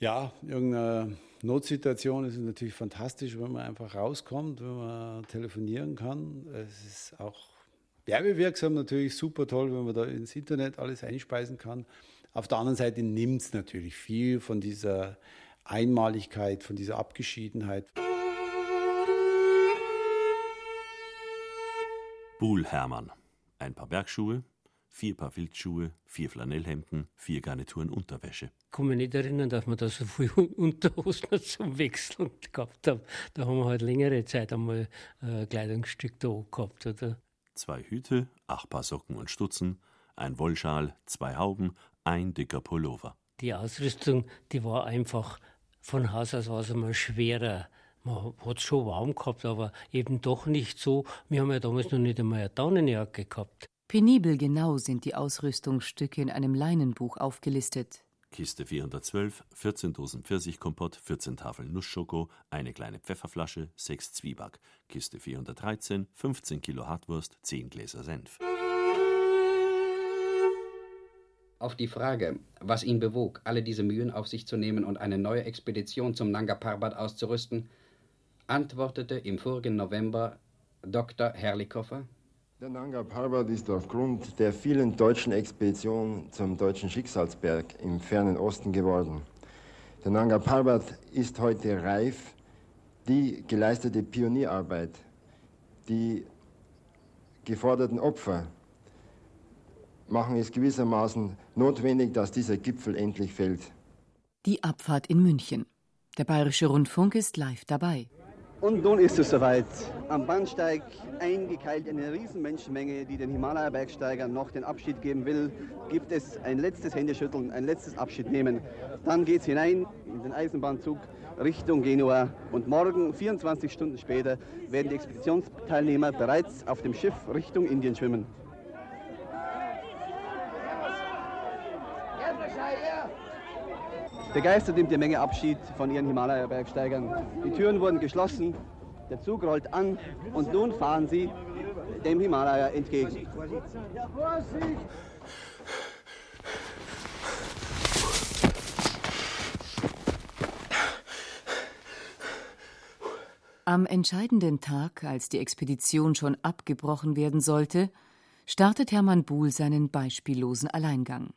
[SPEAKER 19] ja, irgendeiner Notsituation ist natürlich fantastisch, wenn man einfach rauskommt, wenn man telefonieren kann. Es ist auch werbewirksam natürlich super toll, wenn man da ins Internet alles einspeisen kann. Auf der anderen Seite nimmt es natürlich viel von dieser Einmaligkeit, von dieser Abgeschiedenheit.
[SPEAKER 8] Buhl Hermann. Ein paar Bergschuhe, vier Paar Filzschuhe, vier Flanellhemden, vier Garnituren Unterwäsche.
[SPEAKER 20] Ich kann mich nicht erinnern, dass wir da so viel Unterhosen zum Wechseln gehabt haben. Da haben wir halt längere Zeit einmal ein Kleidungsstück da gehabt, oder?
[SPEAKER 8] Zwei Hüte, acht Paar Socken und Stutzen, ein Wollschal, zwei Hauben, ein dicker Pullover.
[SPEAKER 20] Die Ausrüstung, die war einfach von Haus aus war es einmal schwerer. Man hat es schon warm gehabt, aber eben doch nicht so. Wir haben ja damals noch nicht einmal eine Daunenjacke gehabt.
[SPEAKER 3] Penibel genau sind die Ausrüstungsstücke in einem Leinenbuch aufgelistet.
[SPEAKER 8] Kiste 412, 14 Dosen Pfirsichkompott, 14 Tafeln Nussschoko, eine kleine Pfefferflasche, 6 Zwieback. Kiste 413, 15 Kilo Hartwurst, 10 Gläser Senf.
[SPEAKER 16] Auf die Frage, was ihn bewog, alle diese Mühen auf sich zu nehmen und eine neue Expedition zum Nanga Parbat auszurüsten, antwortete im vorigen November Dr. Herrlichoffer,
[SPEAKER 21] der Nanga Parbat ist aufgrund der vielen deutschen Expeditionen zum deutschen Schicksalsberg im fernen Osten geworden. Der Nanga Parbat ist heute reif. Die geleistete Pionierarbeit, die geforderten Opfer machen es gewissermaßen notwendig, dass dieser Gipfel endlich fällt.
[SPEAKER 3] Die Abfahrt in München. Der Bayerische Rundfunk ist live dabei.
[SPEAKER 22] Und nun ist es soweit. Am Bahnsteig eingekeilt eine Riesenmenschenmenge, die den Himalaya-Bergsteigern noch den Abschied geben will. Gibt es ein letztes Händeschütteln, ein letztes Abschiednehmen. Dann geht es hinein in den Eisenbahnzug Richtung Genua. Und morgen, 24 Stunden später, werden die Expeditionsteilnehmer bereits auf dem Schiff Richtung Indien schwimmen. Begeistert nimmt die Menge Abschied von ihren Himalaya-Bergsteigern. Die Türen wurden geschlossen, der Zug rollt an und nun fahren sie dem Himalaya entgegen.
[SPEAKER 3] Am entscheidenden Tag, als die Expedition schon abgebrochen werden sollte, startet Hermann Buhl seinen beispiellosen Alleingang.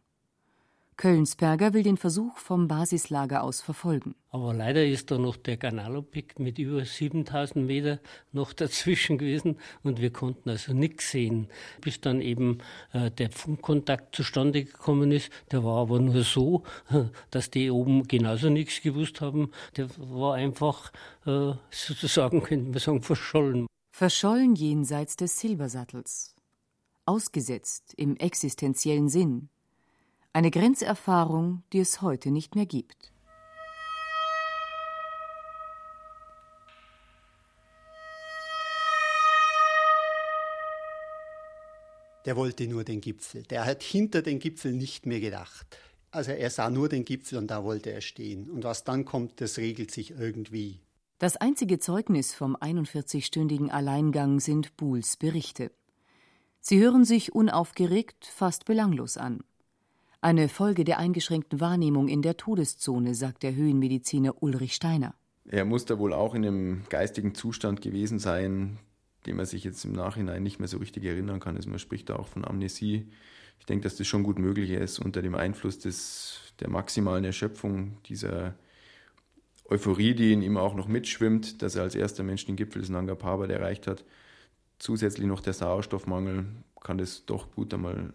[SPEAKER 3] Kölnsperger will den Versuch vom Basislager aus verfolgen.
[SPEAKER 20] Aber leider ist da noch der Ganalopik mit über 7000 Meter noch dazwischen gewesen und wir konnten also nichts sehen. Bis dann eben äh, der Funkkontakt zustande gekommen ist, der war aber nur so, dass die oben genauso nichts gewusst haben. Der war einfach äh, sozusagen, könnte man sagen, verschollen.
[SPEAKER 3] Verschollen jenseits des Silbersattels. Ausgesetzt im existenziellen Sinn. Eine Grenzerfahrung, die es heute nicht mehr gibt.
[SPEAKER 9] Der wollte nur den Gipfel. Der hat hinter den Gipfel nicht mehr gedacht. Also er sah nur den Gipfel und da wollte er stehen. Und was dann kommt, das regelt sich irgendwie.
[SPEAKER 3] Das einzige Zeugnis vom 41-stündigen Alleingang sind Buhls Berichte. Sie hören sich unaufgeregt, fast belanglos an. Eine Folge der eingeschränkten Wahrnehmung in der Todeszone, sagt der Höhenmediziner Ulrich Steiner.
[SPEAKER 23] Er muss da wohl auch in einem geistigen Zustand gewesen sein, dem er sich jetzt im Nachhinein nicht mehr so richtig erinnern kann. Also man spricht da auch von Amnesie. Ich denke, dass das schon gut möglich ist, unter dem Einfluss des, der maximalen Erschöpfung, dieser Euphorie, die in ihm auch noch mitschwimmt, dass er als erster Mensch den Gipfel des Nanga Parbat erreicht hat. Zusätzlich noch der Sauerstoffmangel, kann das doch gut einmal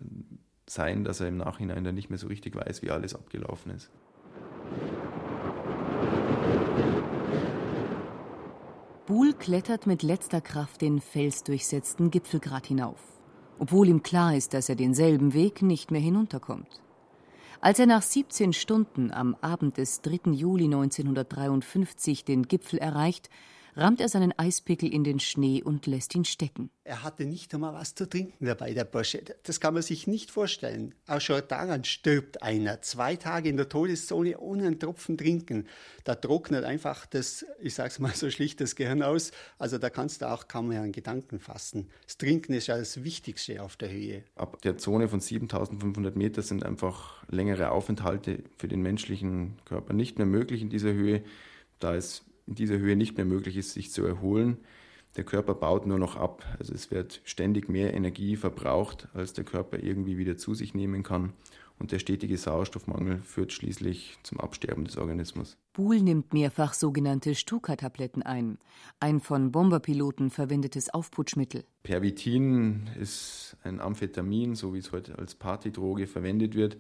[SPEAKER 23] sein, dass er im Nachhinein dann nicht mehr so richtig weiß, wie alles abgelaufen ist.
[SPEAKER 3] Buhl klettert mit letzter Kraft den felsdurchsetzten Gipfelgrat hinauf, obwohl ihm klar ist, dass er denselben Weg nicht mehr hinunterkommt. Als er nach 17 Stunden am Abend des 3. Juli 1953 den Gipfel erreicht, rammt er seinen Eispickel in den Schnee und lässt ihn stecken.
[SPEAKER 9] Er hatte nicht einmal was zu trinken dabei, der Bursche. Das kann man sich nicht vorstellen. Auch schon daran stirbt einer. Zwei Tage in der Todeszone ohne einen Tropfen trinken. Da trocknet einfach das, ich sag's mal so schlicht, das Gehirn aus. Also da kannst du auch kaum mehr einen Gedanken fassen. Das Trinken ist ja das Wichtigste auf der Höhe.
[SPEAKER 23] Ab der Zone von 7500 Meter sind einfach längere Aufenthalte für den menschlichen Körper nicht mehr möglich in dieser Höhe. Da es in dieser Höhe nicht mehr möglich ist, sich zu erholen. Der Körper baut nur noch ab. Also es wird ständig mehr Energie verbraucht, als der Körper irgendwie wieder zu sich nehmen kann. Und der stetige Sauerstoffmangel führt schließlich zum Absterben des Organismus.
[SPEAKER 3] Buhl nimmt mehrfach sogenannte Stuka-Tabletten ein, ein von Bomberpiloten verwendetes Aufputschmittel.
[SPEAKER 23] Pervitin ist ein Amphetamin, so wie es heute als Partydroge verwendet wird,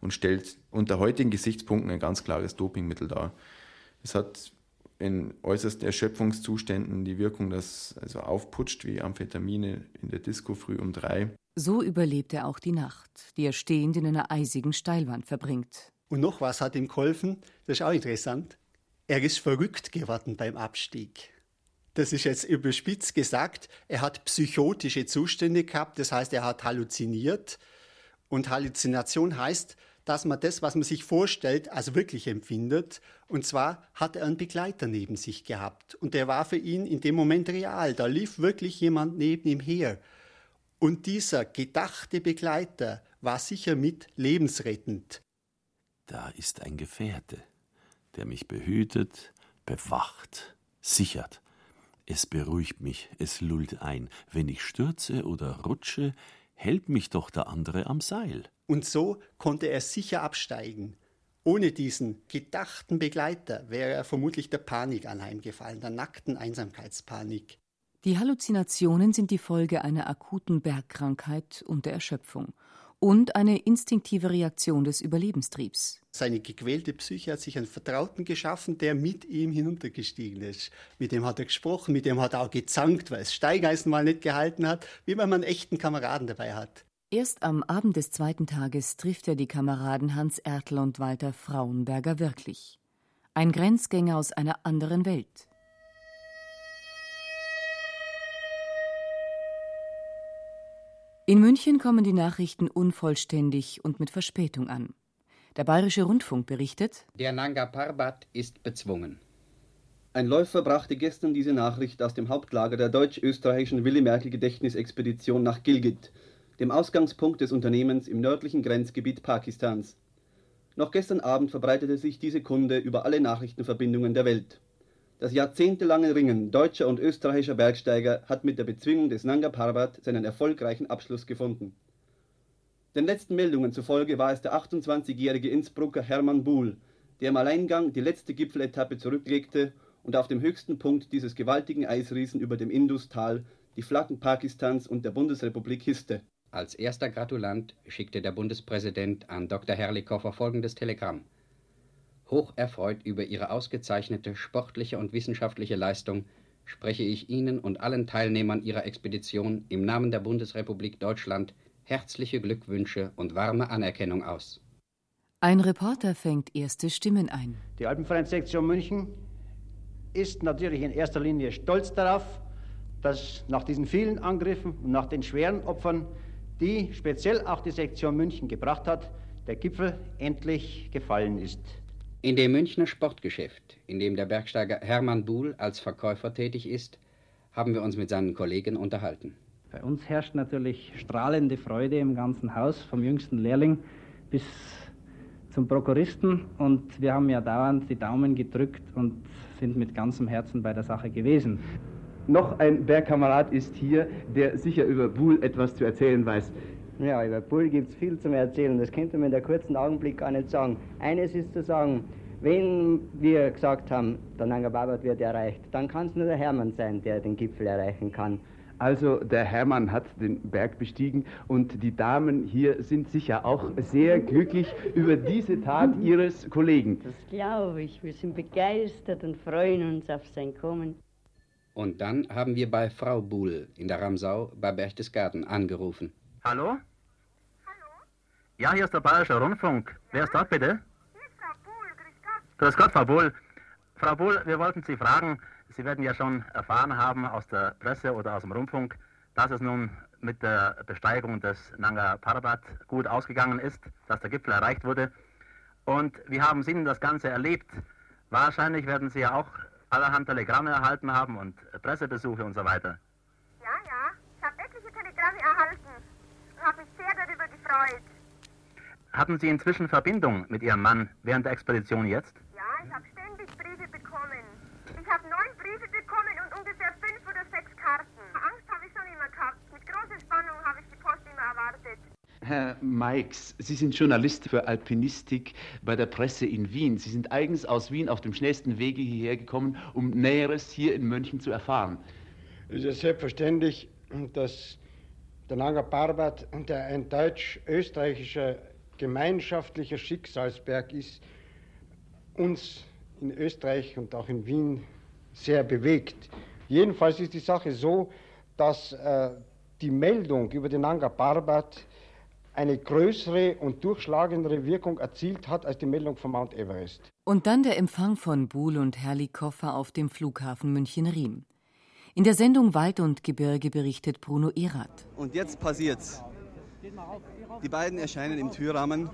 [SPEAKER 23] und stellt unter heutigen Gesichtspunkten ein ganz klares Dopingmittel dar. Es hat in äußersten Erschöpfungszuständen die Wirkung, dass also aufputscht wie Amphetamine in der Disco früh um drei.
[SPEAKER 3] So überlebt er auch die Nacht, die er stehend in einer eisigen Steilwand verbringt.
[SPEAKER 9] Und noch was hat ihm geholfen, das ist auch interessant. Er ist verrückt geworden beim Abstieg. Das ist jetzt überspitzt gesagt. Er hat psychotische Zustände gehabt, das heißt, er hat halluziniert. Und Halluzination heißt, dass man das, was man sich vorstellt, als wirklich empfindet. Und zwar hat er einen Begleiter neben sich gehabt. Und der war für ihn in dem Moment real. Da lief wirklich jemand neben ihm her. Und dieser gedachte Begleiter war sicher mit lebensrettend.
[SPEAKER 8] Da ist ein Gefährte, der mich behütet, bewacht, sichert. Es beruhigt mich, es lullt ein. Wenn ich stürze oder rutsche, hält mich doch der andere am Seil.
[SPEAKER 9] Und so konnte er sicher absteigen. Ohne diesen gedachten Begleiter wäre er vermutlich der Panik anheimgefallen, der nackten Einsamkeitspanik.
[SPEAKER 3] Die Halluzinationen sind die Folge einer akuten Bergkrankheit und der Erschöpfung und eine instinktive Reaktion des Überlebenstriebs.
[SPEAKER 9] Seine gequälte Psyche hat sich einen Vertrauten geschaffen, der mit ihm hinuntergestiegen ist. Mit dem hat er gesprochen, mit dem hat er auch gezankt, weil es Steigeisen mal nicht gehalten hat, wie wenn man einen echten Kameraden dabei hat.
[SPEAKER 3] Erst am Abend des zweiten Tages trifft er die Kameraden Hans Ertl und Walter Frauenberger wirklich. Ein Grenzgänger aus einer anderen Welt. In München kommen die Nachrichten unvollständig und mit Verspätung an. Der Bayerische Rundfunk berichtet:
[SPEAKER 24] Der Nanga Parbat ist bezwungen.
[SPEAKER 22] Ein Läufer brachte gestern diese Nachricht aus dem Hauptlager der deutsch-österreichischen Willy-Merkel-Gedächtnisexpedition nach Gilgit, dem Ausgangspunkt des Unternehmens im nördlichen Grenzgebiet Pakistans. Noch gestern Abend verbreitete sich diese Kunde über alle Nachrichtenverbindungen der Welt. Das jahrzehntelange Ringen deutscher und österreichischer Bergsteiger hat mit der Bezwingung des Nanga Parbat seinen erfolgreichen Abschluss gefunden. Den letzten Meldungen zufolge war es der 28-jährige Innsbrucker Hermann Buhl, der im Alleingang die letzte Gipfeletappe zurücklegte und auf dem höchsten Punkt dieses gewaltigen Eisriesen über dem Industal die Flaggen Pakistans und der Bundesrepublik hisste.
[SPEAKER 24] Als erster Gratulant schickte der Bundespräsident an Dr. Herrlichhofer folgendes Telegramm. Hocherfreut über Ihre ausgezeichnete sportliche und wissenschaftliche Leistung spreche ich Ihnen und allen Teilnehmern Ihrer Expedition im Namen der Bundesrepublik Deutschland herzliche Glückwünsche und warme Anerkennung aus.
[SPEAKER 3] Ein Reporter fängt erste Stimmen ein.
[SPEAKER 25] Die Alpenvereinssektion München ist natürlich in erster Linie stolz darauf, dass nach diesen vielen Angriffen und nach den schweren Opfern, die speziell auch die Sektion München gebracht hat, der Gipfel endlich gefallen ist.
[SPEAKER 24] In dem Münchner Sportgeschäft, in dem der Bergsteiger Hermann Buhl als Verkäufer tätig ist, haben wir uns mit seinen Kollegen unterhalten.
[SPEAKER 26] Bei uns herrscht natürlich strahlende Freude im ganzen Haus, vom jüngsten Lehrling bis zum Prokuristen. Und wir haben ja dauernd die Daumen gedrückt und sind mit ganzem Herzen bei der Sache gewesen.
[SPEAKER 27] Noch ein Bergkamerad ist hier, der sicher über Buhl etwas zu erzählen weiß.
[SPEAKER 28] Ja, über Bull gibt es viel zum Erzählen. Das könnte man in der kurzen Augenblick gar nicht sagen. Eines ist zu sagen, wenn wir gesagt haben, der Nanga Parbat wird erreicht, dann kann es nur der Hermann sein, der den Gipfel erreichen kann.
[SPEAKER 27] Also der Hermann hat den Berg bestiegen und die Damen hier sind sicher auch sehr glücklich über diese Tat ihres Kollegen.
[SPEAKER 29] Das glaube ich. Wir sind begeistert und freuen uns auf sein Kommen.
[SPEAKER 24] Und dann haben wir bei Frau Buhl in der Ramsau bei Berchtesgaden angerufen.
[SPEAKER 30] Hallo? Ja, hier ist der Bayerische Rundfunk. Wer ist dort bitte?
[SPEAKER 31] Hier ist Frau Buhl. Grüß Gott.
[SPEAKER 30] Grüß Gott, Frau Buhl. Frau Buhl, wir wollten Sie fragen, Sie werden ja schon erfahren haben aus der Presse oder aus dem Rundfunk, dass es nun mit der Besteigung des Nanga Parbat gut ausgegangen ist, dass der Gipfel erreicht wurde. Und wie haben Sie denn das Ganze erlebt? Wahrscheinlich werden Sie ja auch allerhand Telegramme erhalten haben und Pressebesuche und so weiter.
[SPEAKER 31] Ja, ja, ich habe etliche Telegramme erhalten und habe mich sehr darüber gefreut.
[SPEAKER 30] Hatten Sie inzwischen Verbindung mit Ihrem Mann während der Expedition jetzt?
[SPEAKER 31] Ja, ich habe ständig Briefe bekommen. Ich habe neun Briefe bekommen und ungefähr fünf oder sechs Karten. Angst habe ich schon immer gehabt. Mit großer Spannung habe ich die Post immer erwartet.
[SPEAKER 27] Herr Meix, Sie sind Journalist für Alpinistik bei der Presse in Wien. Sie sind eigens aus Wien auf dem schnellsten Wege hierher gekommen, um Näheres hier in München zu erfahren.
[SPEAKER 32] Es ist selbstverständlich, dass der Nanga Parbat, der ein deutsch-österreichischer gemeinschaftlicher Schicksalsberg ist, uns in Österreich und auch in Wien sehr bewegt. Jedenfalls ist die Sache so, dass äh, die Meldung über den Nanga Parbat eine größere und durchschlagendere Wirkung erzielt hat als die Meldung von Mount Everest.
[SPEAKER 3] Und dann der Empfang von Buhl und Herrlikoffer auf dem Flughafen München-Riem. In der Sendung Wald und Gebirge berichtet Bruno Erath.
[SPEAKER 22] Und jetzt passiert's. Die beiden erscheinen im Türrahmen.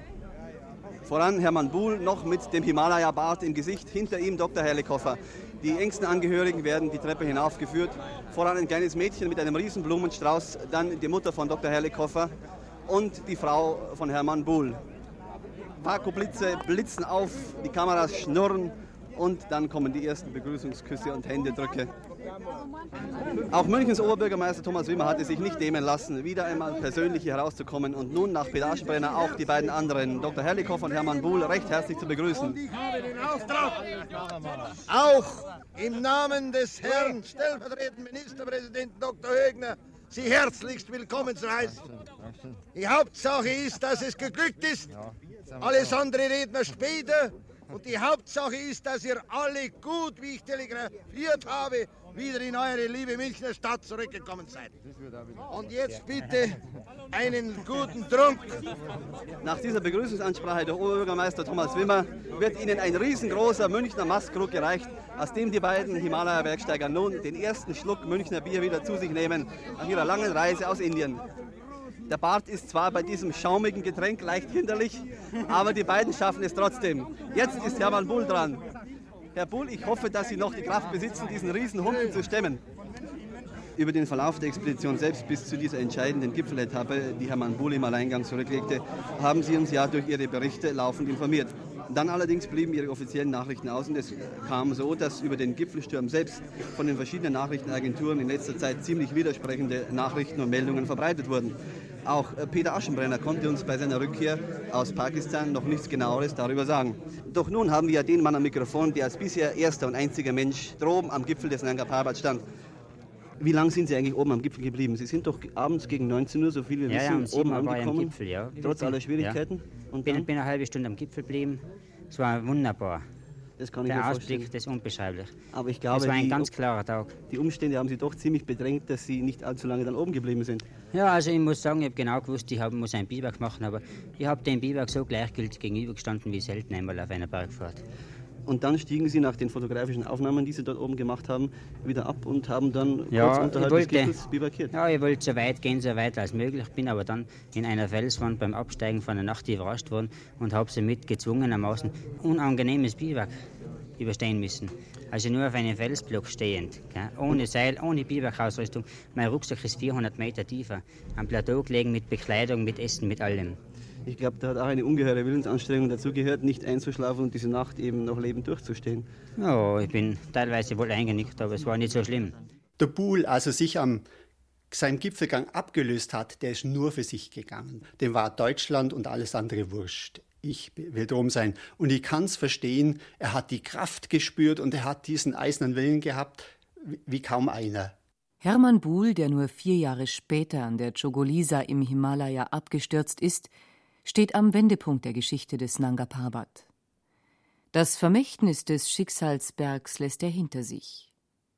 [SPEAKER 22] Voran Hermann Buhl, noch mit dem Himalaya-Bart im Gesicht. Hinter ihm Dr. Herrlikoffer. Die engsten Angehörigen werden die Treppe hinaufgeführt. Voran ein kleines Mädchen mit einem riesen Blumenstrauß. Dann die Mutter von Dr. Herrlikoffer und die Frau von Hermann Buhl. Vakuumblitze blitzen auf, die Kameras schnurren und dann kommen die ersten Begrüßungsküsse und Händedrücke. Auch Münchens Oberbürgermeister Thomas Wimmer hatte sich nicht nehmen lassen, wieder einmal persönlich hier herauszukommen und nun nach Pedagebrenner auch die beiden anderen, Dr. Herrlichhoff und Hermann Buhl, recht herzlich zu begrüßen.
[SPEAKER 33] Ich habe den Auftrag, auch im Namen des Herrn stellvertretenden Ministerpräsidenten Dr. Högner
[SPEAKER 34] Sie herzlichst willkommen zu heißen. Die Hauptsache ist, dass es geglückt ist. Alles andere reden wir später. Und die Hauptsache ist, dass ihr alle gut, wie ich telegrafiert habe, wieder in eure liebe Münchner Stadt zurückgekommen seid. Und jetzt bitte einen guten Trunk.
[SPEAKER 22] Nach dieser Begrüßungsansprache der Oberbürgermeister Thomas Wimmer wird Ihnen ein riesengroßer Münchner Mastkrug gereicht, aus dem die beiden Himalaya-Bergsteiger nun den ersten Schluck Münchner Bier wieder zu sich nehmen nach ihrer langen Reise aus Indien. Der Bart ist zwar bei diesem schaumigen Getränk leicht hinderlich, aber die beiden schaffen es trotzdem. Jetzt ist Hermann Bull dran. Herr Bull, ich hoffe, dass Sie noch die Kraft besitzen, diesen Riesenhumpen zu stemmen. Über den Verlauf der Expedition selbst bis zu dieser entscheidenden Gipfeletappe, die Hermann Bull im Alleingang zurücklegte, haben Sie uns ja durch Ihre Berichte laufend informiert. Dann allerdings blieben Ihre offiziellen Nachrichten aus und es kam so, dass über den Gipfelsturm selbst von den verschiedenen Nachrichtenagenturen in letzter Zeit ziemlich widersprechende Nachrichten und Meldungen verbreitet wurden. Auch äh, Peter Aschenbrenner konnte uns bei seiner Rückkehr aus Pakistan noch nichts Genaueres darüber sagen. Doch nun haben wir den Mann am Mikrofon, der als bisher erster und einziger Mensch droben am Gipfel des Nanga Parbat stand. Wie lange sind Sie eigentlich oben am Gipfel geblieben? Sie sind doch abends gegen 19 Uhr, so viel wir
[SPEAKER 11] ja,
[SPEAKER 22] wissen,
[SPEAKER 11] ja,
[SPEAKER 22] oben
[SPEAKER 11] war
[SPEAKER 22] angekommen.
[SPEAKER 11] Am Gipfel, ja.
[SPEAKER 22] Trotz aller Schwierigkeiten.
[SPEAKER 11] Ja. Und bin, bin eine halbe Stunde am Gipfel geblieben. Es war wunderbar.
[SPEAKER 22] Das kann ich
[SPEAKER 11] Der
[SPEAKER 22] mir
[SPEAKER 11] Ausblick,
[SPEAKER 22] vorstellen.
[SPEAKER 11] das ist unbeschreiblich.
[SPEAKER 22] Aber ich glaube,
[SPEAKER 11] es war ein
[SPEAKER 22] die-
[SPEAKER 11] ganz klarer Tag.
[SPEAKER 22] Die Umstände haben Sie doch ziemlich bedrängt, dass Sie nicht allzu lange dann oben geblieben sind.
[SPEAKER 11] Ja, also ich muss sagen, ich habe genau gewusst, ich hab, muss einen Biwak machen, aber ich habe dem Biwak so gleichgültig gegenübergestanden wie selten einmal auf einer Bergfahrt.
[SPEAKER 22] Und dann stiegen Sie nach den fotografischen Aufnahmen, die Sie dort oben gemacht haben, wieder ab und haben dann kurz
[SPEAKER 11] Ja, ich
[SPEAKER 22] unterhalb des
[SPEAKER 11] wollte,
[SPEAKER 22] Gipfels bivakiert.
[SPEAKER 11] ja, ich wollte so weit gehen, so weit als möglich, bin aber dann in einer Felswand beim Absteigen von der Nacht überrascht worden und habe somit gezwungenermaßen unangenehmes Biwak überstehen müssen. Also nur auf einem Felsblock stehend, gell? ohne Seil, ohne Biwakausrüstung. Mein Rucksack ist 400 Meter tiefer, am Plateau gelegen mit Bekleidung, mit Essen, mit allem.
[SPEAKER 22] Ich glaube, da hat auch eine ungeheure Willensanstrengung dazu gehört, nicht einzuschlafen und diese Nacht eben noch lebend durchzustehen.
[SPEAKER 11] Ja, ich bin teilweise wohl eingenickt, aber es war nicht so schlimm.
[SPEAKER 9] Der Buhl, also sich am seinem Gipfelgang abgelöst hat, der ist nur für sich gegangen. Dem war Deutschland und alles andere wurscht. Ich will drum sein. Und ich kann es verstehen, er hat die Kraft gespürt und er hat diesen eisernen Willen gehabt, wie- wie kaum einer.
[SPEAKER 3] Hermann Buhl, der nur vier Jahre später an der Chogolisa im Himalaya abgestürzt ist, steht am Wendepunkt der Geschichte des Nanga Parbat. Das Vermächtnis des Schicksalsbergs lässt er hinter sich.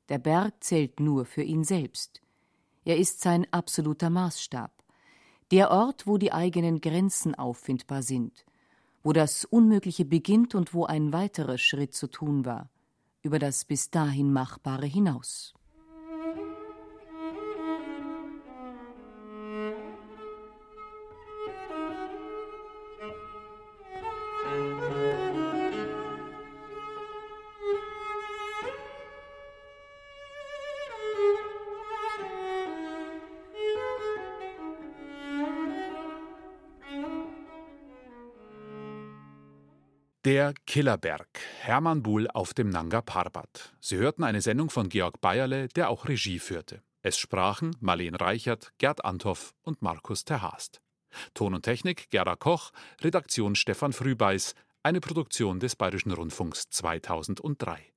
[SPEAKER 3] Der Berg zählt nur für ihn selbst. Er ist sein absoluter Maßstab. Der Ort, wo die eigenen Grenzen auffindbar sind, wo das Unmögliche beginnt und wo ein weiterer Schritt zu tun war, über das bis dahin Machbare hinaus.
[SPEAKER 7] Der Killerberg. Hermann Buhl auf dem Nanga Parbat. Sie hörten eine Sendung von Georg Bayerle, der auch Regie führte. Es sprachen Marleen Reichert, Gerd Anthoff und Markus Terhaast. Ton und Technik Gerda Koch, Redaktion Stefan Frühbeiß, eine Produktion des Bayerischen Rundfunks 2003.